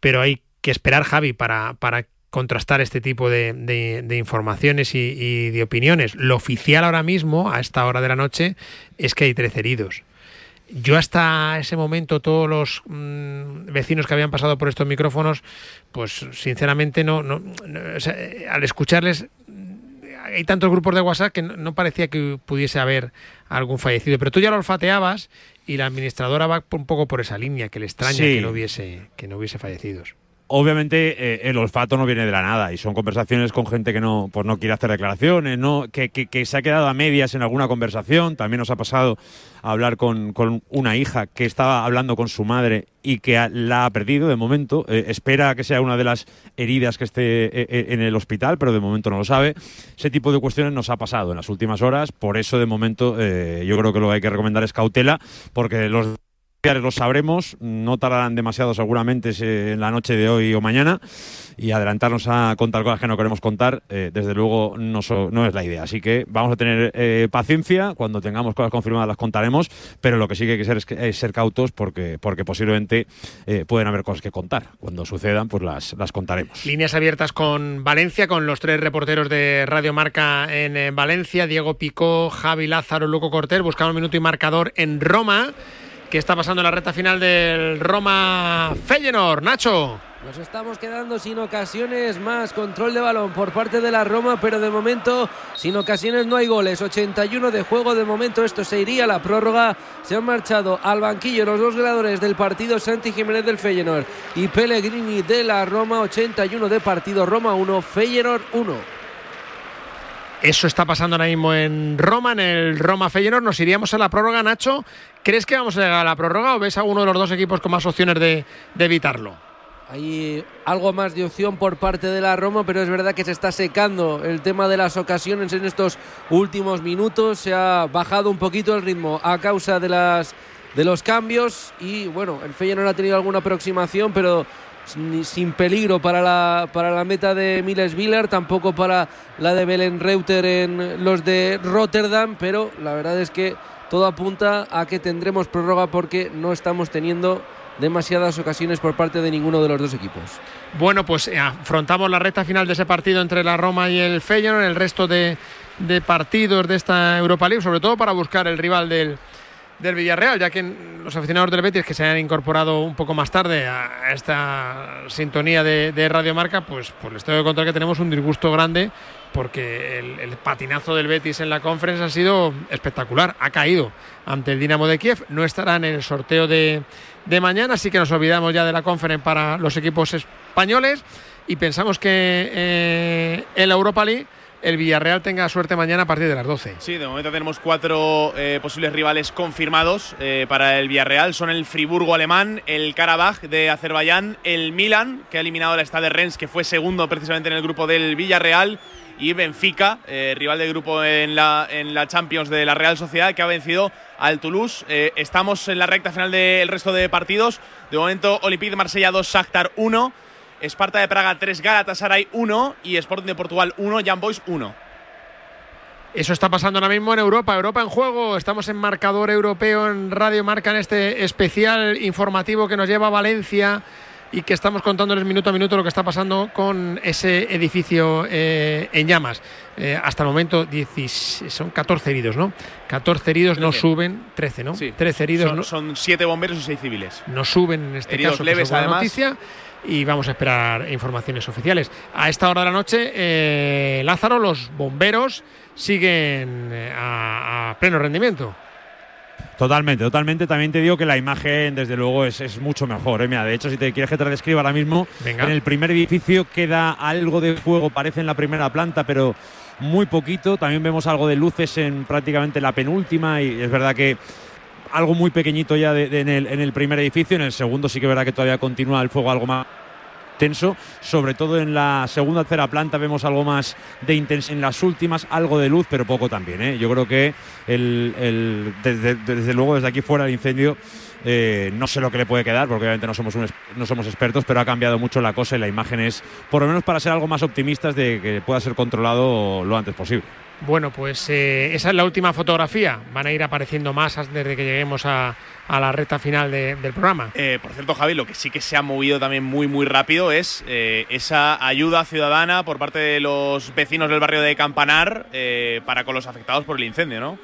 Pero hay que esperar, Javi, para, para contrastar este tipo de informaciones y, y de opiniones. Lo oficial ahora mismo, a esta hora de la noche, es que hay 13 heridos. Yo hasta ese momento, todos los mm, vecinos que habían pasado por estos micrófonos, pues sinceramente no, no, no, o sea, eh, al escucharles hay tantos grupos de WhatsApp que no, no parecía que pudiese haber algún fallecido. Pero tú ya lo olfateabas y la administradora va un poco por esa línea, que le extraña Sí. que no hubiese que no hubiese fallecidos. Obviamente eh, el olfato no viene de la nada y son conversaciones con gente que no, pues no quiere hacer declaraciones, no, que, se ha quedado a medias en alguna conversación. También nos ha pasado a hablar con, con una hija que estaba hablando con su madre y que la ha perdido de momento. Eh, espera que sea una de las heridas que esté eh, en el hospital, pero de momento no lo sabe. Ese tipo de cuestiones nos ha pasado en las últimas horas. Por eso de momento yo creo que lo que hay que recomendar es cautela, porque los lo sabremos, no tardarán demasiado seguramente eh, en la noche de hoy o mañana y adelantarnos a contar cosas que no queremos contar, eh, desde luego no, so- no es la idea. Así que vamos a tener eh, paciencia, cuando tengamos cosas confirmadas las contaremos, pero lo que sí que hay que ser es, es ser cautos porque, porque posiblemente eh, pueden haber cosas que contar. Cuando sucedan, pues las, las contaremos. Líneas abiertas con Valencia, con los tres reporteros de Radio Marca en eh, Valencia, Diego Picó, Javi Lázaro, Luco Cortés, buscamos minuto y marcador en Roma. ¿Qué está pasando en la recta final del Roma Feyenoord? Nacho. Nos estamos quedando sin ocasiones más. Control de balón por parte de la Roma, pero de momento sin ocasiones no hay goles. 81 de juego. De momento esto se iría a la prórroga. Se han marchado al banquillo los dos ganadores del partido, Santi Jiménez del Feyenoord y Pellegrini de la Roma. 81 de partido. Roma 1, Feyenoord 1. Eso está pasando ahora mismo en Roma, en el Roma Feyenoord. Nos iríamos a la prórroga, Nacho. ¿Crees que vamos a llegar a la prórroga o ves a uno de los dos equipos con más opciones de, evitarlo? Hay algo más de opción por parte de la Roma, pero es verdad que se está secando el tema de las ocasiones en estos últimos minutos. Se ha bajado un poquito el ritmo a causa de las de los cambios y bueno, el Feyenoord ha tenido alguna aproximación, pero sin peligro para la, para la meta de Miles Villar, tampoco para la de Belen Reuter en los de Rotterdam, pero la verdad es que todo apunta a que tendremos prórroga porque no estamos teniendo demasiadas ocasiones por parte de ninguno de los dos equipos. Bueno, pues eh, afrontamos la recta final de ese partido entre la Roma y el Feyenoord, el resto de, de partidos de esta Europa League, sobre todo para buscar el rival del, del Villarreal, ya que los aficionados del Betis que se han incorporado un poco más tarde a esta sintonía de, de Radio Marca, pues, pues les tengo que contar que tenemos un disgusto grande porque el, patinazo del Betis en la conferencia ha sido espectacular, ha caído ante el Dinamo de Kiev, no estará en el sorteo de, mañana, así que nos olvidamos ya de la conferencia para los equipos españoles y pensamos que eh, en la Europa League el Villarreal tenga suerte mañana a partir de las 12. Sí, de momento tenemos cuatro eh, posibles rivales confirmados eh, para el Villarreal. Son el Friburgo alemán, el Karabaj de Azerbaiyán, el Milan, que ha eliminado al Stade Rennes, que fue segundo precisamente en el grupo del Villarreal, y Benfica, eh, rival de grupo en la, la Champions de la Real Sociedad, que ha vencido al Toulouse. Estamos en la recta final del resto de partidos. De momento, Olympique de Marsella 2, Shakhtar 1. Esparta de Praga 3, Galatasaray 1 y Sporting de Portugal 1, Jan Boys 1. Eso está pasando ahora mismo en Europa. Europa en juego. Estamos en marcador europeo en Radio Marca en este especial informativo que nos lleva a Valencia y que estamos contándoles minuto a minuto lo que está pasando con ese edificio eh, en llamas. Eh, hasta el momento 10 son 14 heridos, ¿no? 14 heridos no 13. suben, 13, ¿no? Sí. 13 heridos Son, no, son siete bomberos y seis civiles. no suben en este Heridos caso, leves, además. noticia. Y vamos a esperar informaciones oficiales. A esta hora de la noche, eh, Lázaro, los bomberos siguen eh, a, a pleno rendimiento. Totalmente, totalmente. También te digo que la imagen, desde luego, es, es mucho mejor. ¿eh? Mira, de hecho, si te quieres que te la describa ahora mismo, Venga. en el primer edificio queda algo de fuego, parece en la primera planta, pero muy poquito. También vemos algo de luces en prácticamente la penúltima y es verdad que algo muy pequeñito ya en, el, en el primer edificio. En el segundo sí que verdad que todavía continúa el fuego algo más tenso, sobre todo en la segunda tercera planta vemos algo más de intensidad, en las últimas algo de luz, pero poco también. ¿eh? Yo creo que desde luego desde aquí fuera el incendio Eh, no sé lo que le puede quedar, porque obviamente no somos, un, no somos expertos, pero ha cambiado mucho la cosa y la imagen es, por lo menos para ser algo más optimistas, de que pueda ser controlado lo antes posible. Bueno, pues eh, esa es la última fotografía. Van a ir apareciendo más desde que lleguemos a, a la recta final de, del programa. Eh, por cierto, Javi, lo que sí que se ha movido también muy, muy rápido es eh, esa ayuda ciudadana por parte de los vecinos del barrio de Campanar eh, para con los afectados por el incendio, ¿no?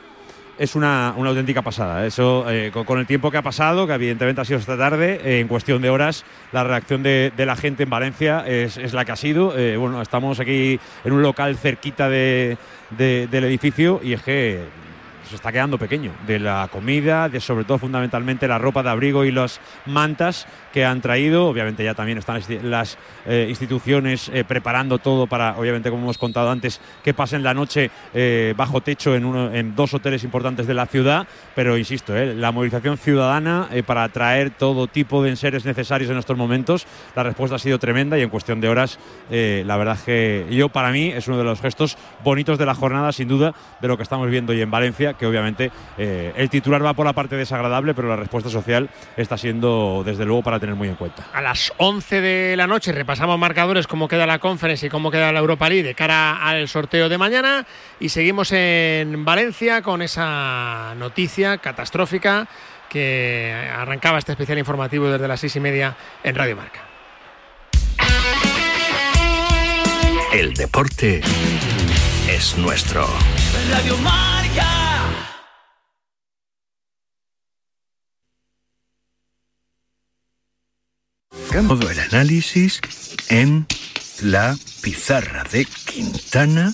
Es una, una, auténtica pasada. Eso, eh, con, el tiempo que ha pasado, que evidentemente ha sido esta tarde, eh, en cuestión de horas, la reacción de, de la gente en Valencia es, es la que ha sido. Eh, bueno, estamos aquí en un local cerquita de, de, del edificio y es que se está quedando pequeño. De la comida, de sobre todo fundamentalmente la ropa de abrigo y las mantas que han traído. Obviamente ya también están las eh, instituciones eh, preparando todo para, obviamente como hemos contado antes, que pasen la noche eh, bajo techo en, uno, en, dos hoteles importantes de la ciudad. Pero insisto, la movilización ciudadana para traer todo tipo de enseres necesarios en estos momentos, la respuesta ha sido tremenda y en cuestión de horas, la verdad que yo para mí es uno de los gestos bonitos de la jornada, sin duda, de lo que estamos viendo hoy en Valencia, que obviamente el titular va por la parte desagradable, pero la respuesta social está siendo desde luego para tener muy en cuenta. A las 11 de la noche repasamos marcadores, cómo queda la Conference y cómo queda la Europa League de cara al sorteo de mañana y seguimos en Valencia con esa noticia catastrófica que arrancaba este especial informativo desde las seis y media en Radio Marca. El deporte es nuestro. Radio Marca. Todo el análisis en la pizarra de Quintana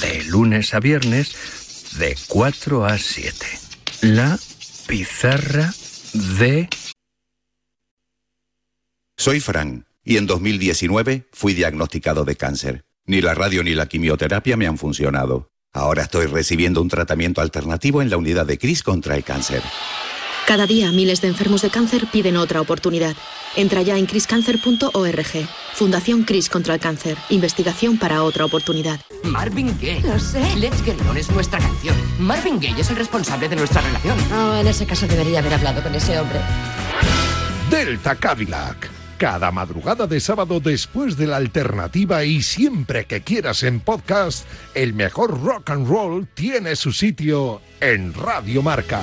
de lunes a viernes de 4 a 7. La pizarra de... Soy Fran y en 2019 fui diagnosticado de cáncer. Ni la radio ni la quimioterapia me han funcionado. Ahora estoy recibiendo un tratamiento alternativo en la unidad de CRIS contra el cáncer. Cada día miles de enfermos de cáncer piden otra oportunidad. Entra ya en criscancer.org. Fundación Cris contra el cáncer. Investigación para otra oportunidad. Marvin Gaye. Lo sé. Let's Get On es nuestra canción. Marvin Gaye es el responsable de nuestra relación. Oh, en ese caso debería haber hablado con ese hombre. Delta Cadillac. Cada madrugada de sábado después de la alternativa y siempre que quieras en podcast, el mejor rock and roll tiene su sitio en Radio Marca.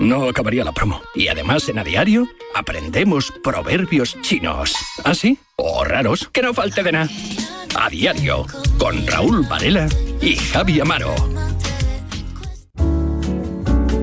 No acabaría la promo. Y además en A Diario aprendemos proverbios chinos. ¿Ah, sí? O raros, que no falte de nada. A Diario, con Raúl Varela y Javi Amaro.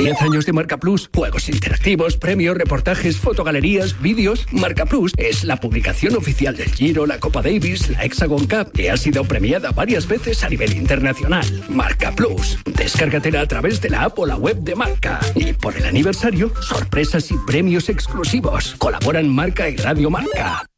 10 años de Marca Plus, juegos interactivos, premios, reportajes, fotogalerías, vídeos. Marca Plus es la publicación oficial del Giro, la Copa Davis, la Hexagon Cup, que ha sido premiada varias veces a nivel internacional. Marca Plus, descárgatela a través de la app o la web de Marca. Y por el aniversario, sorpresas y premios exclusivos. Colaboran Marca y Radio Marca.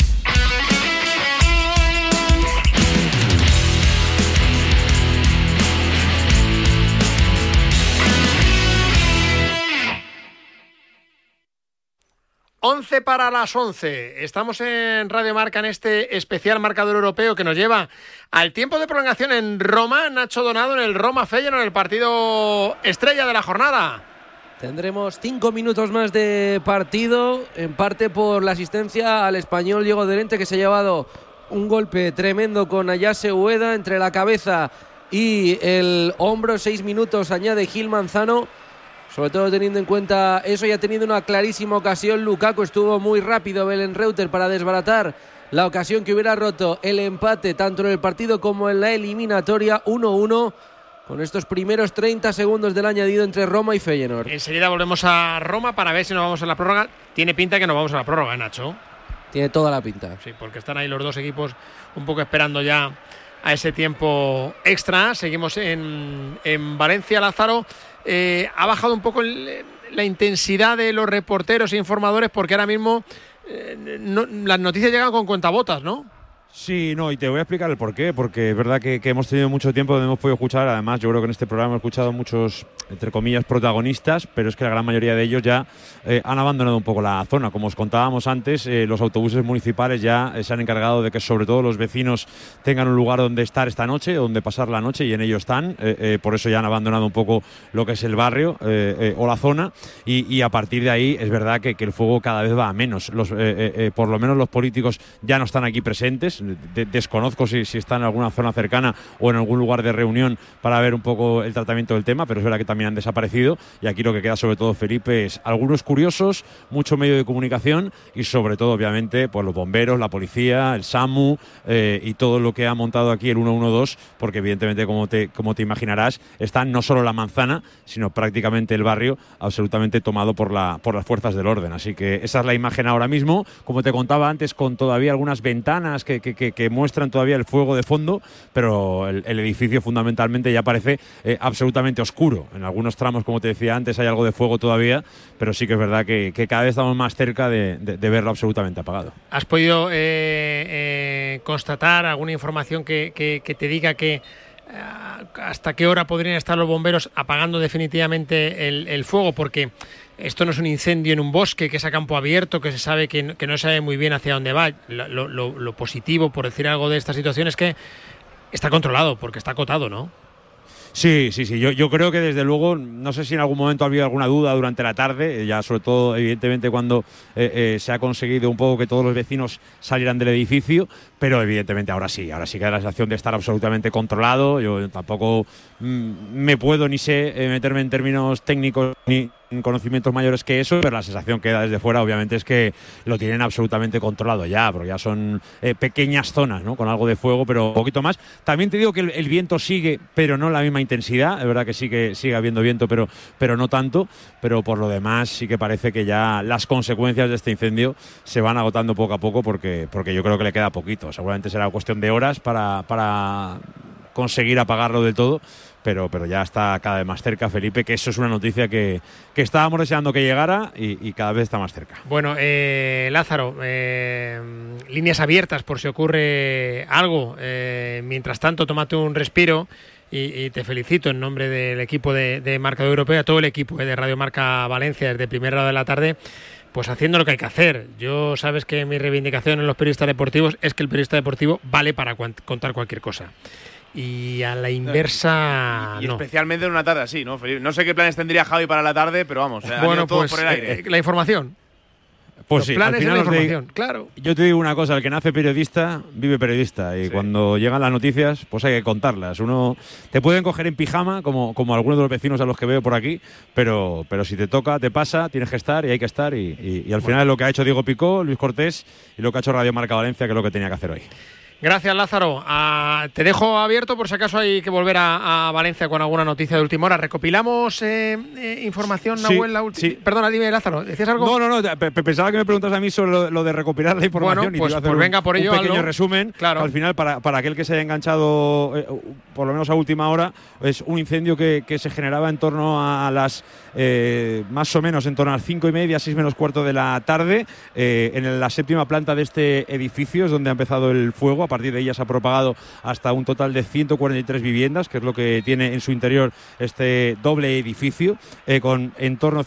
Once para las 11. Estamos en Radio Marca en este especial marcador europeo que nos lleva al tiempo de prolongación en Roma. Nacho Donado en el Roma Feyenoord en el partido estrella de la jornada. Tendremos cinco minutos más de partido, en parte por la asistencia al español Diego Delente, que se ha llevado un golpe tremendo con Ayase Ueda entre la cabeza y el hombro. Seis minutos añade Gil Manzano. Sobre todo teniendo en cuenta eso, ya ha tenido una clarísima ocasión. Lukaku estuvo muy rápido, Belen Reuter, para desbaratar la ocasión que hubiera roto el empate tanto en el partido como en la eliminatoria 1-1 con estos primeros 30 segundos del añadido entre Roma y Feyenoord. Enseguida volvemos a Roma para ver si nos vamos a la prórroga. Tiene pinta que nos vamos a la prórroga, Nacho. Tiene toda la pinta. Sí, porque están ahí los dos equipos un poco esperando ya a ese tiempo extra. Seguimos en, en Valencia, Lázaro. Eh, ha bajado un poco el, la intensidad de los reporteros e informadores porque ahora mismo eh, no, las noticias llegan con cuentabotas, ¿no? Sí, no, y te voy a explicar el por qué, porque es verdad que, hemos tenido mucho tiempo donde hemos podido escuchar, además yo creo que en este programa hemos escuchado muchos, entre comillas, protagonistas, pero es que la gran mayoría de ellos ya eh, han abandonado un poco la zona. Como os contábamos antes, eh, los autobuses municipales ya eh, se han encargado de que sobre todo los vecinos tengan un lugar donde estar esta noche, donde pasar la noche, y en ello están, por eso ya han abandonado un poco lo que es el barrio o la zona, y, a partir de ahí es verdad que, que, el fuego cada vez va a menos. Los, por lo menos los políticos ya no están aquí presentes, de, desconozco si, si, está en alguna zona cercana o en algún lugar de reunión para ver un poco el tratamiento del tema, pero es verdad que también han desaparecido y aquí lo que queda sobre todo, Felipe, es algunos curiosos, mucho medio de comunicación y sobre todo, obviamente, pues los bomberos, la policía, el SAMU eh, y todo lo que ha montado aquí el 112, porque evidentemente, como te, como te imaginarás, está no solo la manzana, sino prácticamente el barrio absolutamente tomado por, la, por las fuerzas del orden. Así que esa es la imagen ahora mismo, como te contaba antes, con todavía algunas ventanas que que, muestran todavía el fuego de fondo, pero el, edificio fundamentalmente ya parece eh, absolutamente oscuro. En algunos tramos, como te decía antes, hay algo de fuego todavía, pero sí que es verdad que, cada vez estamos más cerca de, de, verlo absolutamente apagado. ¿Has podido eh, eh, constatar alguna información que, te diga que hasta qué hora podrían estar los bomberos apagando definitivamente el fuego? Porque esto no es un incendio en un bosque que es a campo abierto, que se sabe que no, que sabe muy bien hacia dónde va. Lo, positivo, por decir algo de esta situación, es que está controlado, porque está acotado, ¿no? Sí, sí, sí. Yo, yo creo que desde luego, no sé si en algún momento ha habido alguna duda durante la tarde, ya sobre todo, evidentemente, cuando eh, eh, se ha conseguido un poco que todos los vecinos salieran del edificio, pero evidentemente ahora sí, ahora sí que da la sensación de estar absolutamente controlado. Yo tampoco mm, me puedo ni sé eh, meterme en términos técnicos ni conocimientos mayores que eso, pero la sensación que da desde fuera obviamente es que lo tienen absolutamente controlado ya, porque ya son eh, pequeñas zonas, ¿no? Con algo de fuego, pero un poquito más. También te digo que el, viento sigue, pero no la misma intensidad, es verdad que sí que sigue habiendo viento, pero, pero no tanto, pero por lo demás sí que parece que ya las consecuencias de este incendio se van agotando poco a poco porque, porque yo creo que le queda poquito, seguramente será cuestión de horas para, para conseguir apagarlo del todo, pero, pero ya está cada vez más cerca, Felipe, que eso es una noticia que, que estábamos deseando que llegara y, y, cada vez está más cerca. Bueno, eh, Lázaro, eh, líneas abiertas por si ocurre algo. Eh, mientras tanto, tómate un respiro. Y, te felicito en nombre del equipo de, de Marca Europea, todo el equipo de Radio Marca Valencia desde primera hora de la tarde, pues haciendo lo que hay que hacer. Yo sabes que mi reivindicación en los periodistas deportivos es que el periodista deportivo vale para contar cualquier cosa y a la inversa y, y no. especialmente en una tarde así, ¿no? No sé qué planes tendría Javi para la tarde, pero vamos, bueno, todo pues, por el aire. Eh, la información. Pues Los sí, planes al final de la información, claro. Yo te digo una cosa, el que nace periodista vive periodista y cuando llegan las noticias pues hay que contarlas. Uno te pueden coger en pijama como, como algunos de los vecinos a los que veo por aquí, pero, pero si te toca, te pasa, tienes que estar y hay que estar y, y- y al final es lo que ha hecho Diego Picó, Luis Cortés y lo que ha hecho Radio Marca Valencia, que es lo que tenía que hacer hoy. Gracias, Lázaro. Ah, te dejo abierto por si acaso hay que volver a, a Valencia con alguna noticia de última hora. ¿Recopilamos eh, eh, información, Sí, Nahuel? La última? Perdona, dime, Lázaro, ¿decías algo? No, no, no, pe- pe- pensaba que me preguntas a mí sobre lo, lo de recopilar la información Bueno, y te pues- a hacer pues un- venga por ello, un pequeño resumen. Claro. Al final, para, para aquel que se haya enganchado, eh, por lo menos a última hora, es un incendio que, que se generaba en torno a las, eh, más o menos, en torno a las cinco y media, seis menos cuarto de la tarde, eh, en la séptima planta de este edificio es donde ha empezado el fuego. partir de ya se ha propagado hasta un total de 143 viviendas, que es lo que tiene en su interior este doble edificio, eh, con en torno,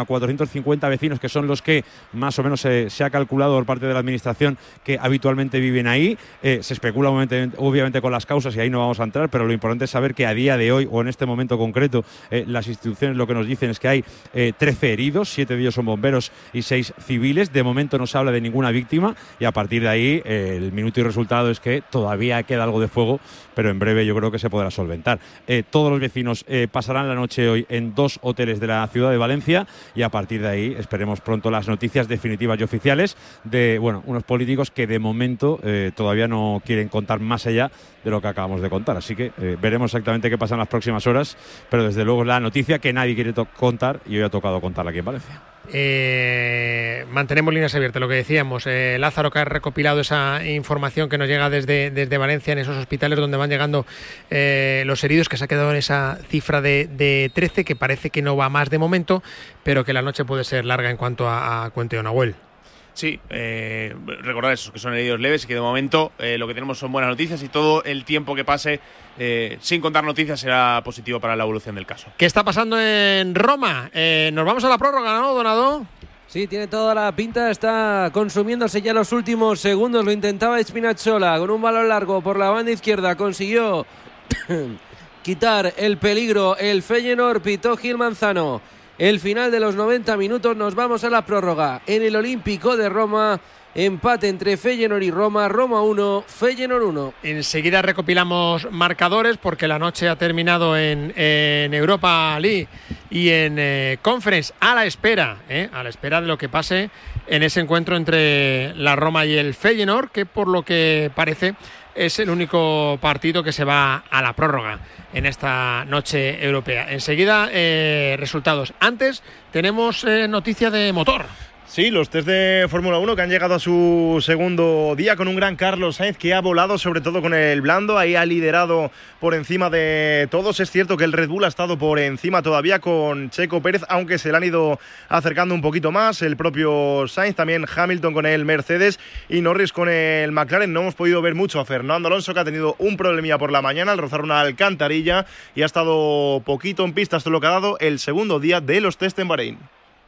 a 450 vecinos, que son los que más o menos se, se ha calculado por parte de la Administración que habitualmente viven ahí. Se especula obviamente, con las causas y ahí no vamos a entrar, pero lo importante es saber que a día de hoy o en este momento concreto las instituciones lo que nos dicen es que hay eh, 13 heridos, 7 de ellos son bomberos y 6 civiles. De momento no se habla de ninguna víctima y a partir de ahí eh, el minuto y resultado es que todavía queda algo de fuego, pero en breve yo creo que se podrá solventar. Eh, todos los vecinos eh, pasarán la noche hoy en dos hoteles de la ciudad de Valencia y a partir de ahí esperemos pronto las noticias definitivas y oficiales de bueno unos políticos que de momento todavía no quieren contar más allá de lo que acabamos de contar. Así que veremos exactamente qué pasa en las próximas horas, pero desde luego la noticia que nadie quiere contar y hoy ha tocado contarla aquí en Valencia. Eh, mantenemos líneas abiertas, lo que decíamos. eh, Lázaro, que ha recopilado esa información que nos llega desde, desde Valencia en esos hospitales donde van llegando eh, los heridos, que se ha quedado en esa cifra de, de 13, que parece que no va más de momento, pero que la noche puede ser larga en cuanto a, a Cuente Nahuel. Sí, eh, recordar eso, que son heridos leves y que de momento eh, lo que tenemos son buenas noticias y todo el tiempo que pase eh, sin contar noticias será positivo para la evolución del caso. ¿Qué está pasando en Roma? Eh, nos vamos a la prórroga, ¿no, Donado? Sí, tiene toda la pinta, está consumiéndose ya los últimos segundos. Lo intentaba Spinazzola con un balón largo por la banda izquierda. Consiguió quitar el peligro. El Feyenoord pitó Gil Manzano. El final de los 90 minutos nos vamos a la prórroga. En el Olímpico de Roma, empate entre Feyenoord y Roma. Roma 1, Feyenoord 1. Enseguida recopilamos marcadores porque la noche ha terminado en, Europa League y en eh, Conference a la espera, eh, a la espera de lo que pase en ese encuentro entre la Roma y el Feyenoord, que por lo que parece es el único partido que se va a la prórroga en esta noche europea. Enseguida eh, resultados. Antes tenemos eh, noticia de motor. Sí, los test de Fórmula 1 que han llegado a su segundo día con un gran Carlos Sainz que ha volado sobre todo con el blando, ahí ha liderado por encima de todos. Es cierto que el Red Bull ha estado por encima todavía con Checo Pérez, aunque se le han ido acercando un poquito más. El propio Sainz, también Hamilton con el Mercedes y Norris con el McLaren. No hemos podido ver mucho a Fernando Alonso que ha tenido un problemilla por la mañana al rozar una alcantarilla y ha estado poquito en pista hasta lo que ha dado el segundo día de los test en Bahrein.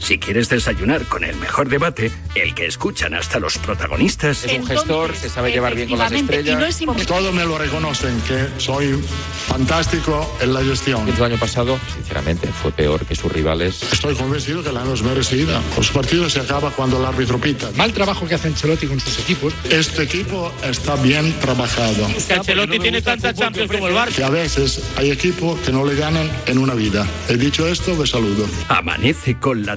Si quieres desayunar con el mejor debate, el que escuchan hasta los protagonistas. Es un gestor que sabe llevar bien con las estrellas. Todos me lo reconocen, que soy fantástico en la gestión. El año pasado, sinceramente, fue peor que sus rivales. Estoy convencido que la no es merecida. Los partidos se acaba cuando el árbitro pita. Mal trabajo que hace Ancelotti con sus equipos. Este equipo está bien trabajado. Que Ancelotti tiene tanta Champions como el Barça. Que a veces hay equipos que no le ganan en una vida. He dicho esto, me saludo. Amanece con la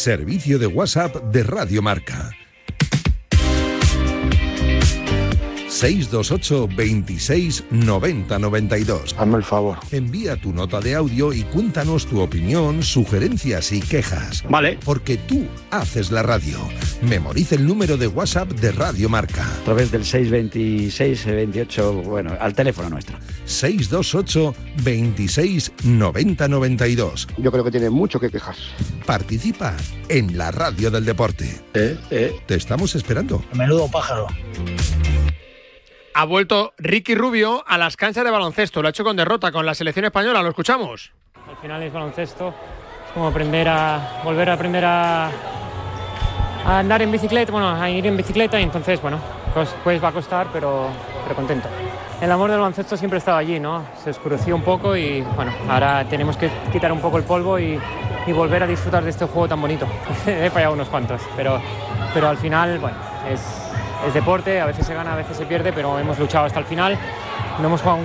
Servicio de WhatsApp de Radio Marca. 628 26 90 92. Hazme el favor. Envía tu nota de audio y cuéntanos tu opinión, sugerencias y quejas. Vale. Porque tú haces la radio. Memoriza el número de WhatsApp de Radio Marca. A través del 626 28, bueno, al teléfono nuestro. 628 26 90 92. Yo creo que tiene mucho que quejarse. Participa en la radio del deporte. Te estamos esperando. Menudo pájaro. Ha vuelto Ricky Rubio a las canchas de baloncesto. Lo ha hecho con derrota con la selección española. Lo escuchamos. Al final es baloncesto. Es como aprender a volver a aprender a, a andar en bicicleta, bueno, a ir en bicicleta y entonces, bueno, pues, pues va a costar, pero, pero contento. El amor del baloncesto siempre estaba allí, ¿no? Se oscureció un poco y bueno, ahora tenemos que quitar un poco el polvo y, y volver a disfrutar de este juego tan bonito. He fallado unos cuantos, pero, pero al final, bueno, es, es deporte, a veces se gana, a veces se pierde, pero hemos luchado hasta el final. No hemos jugado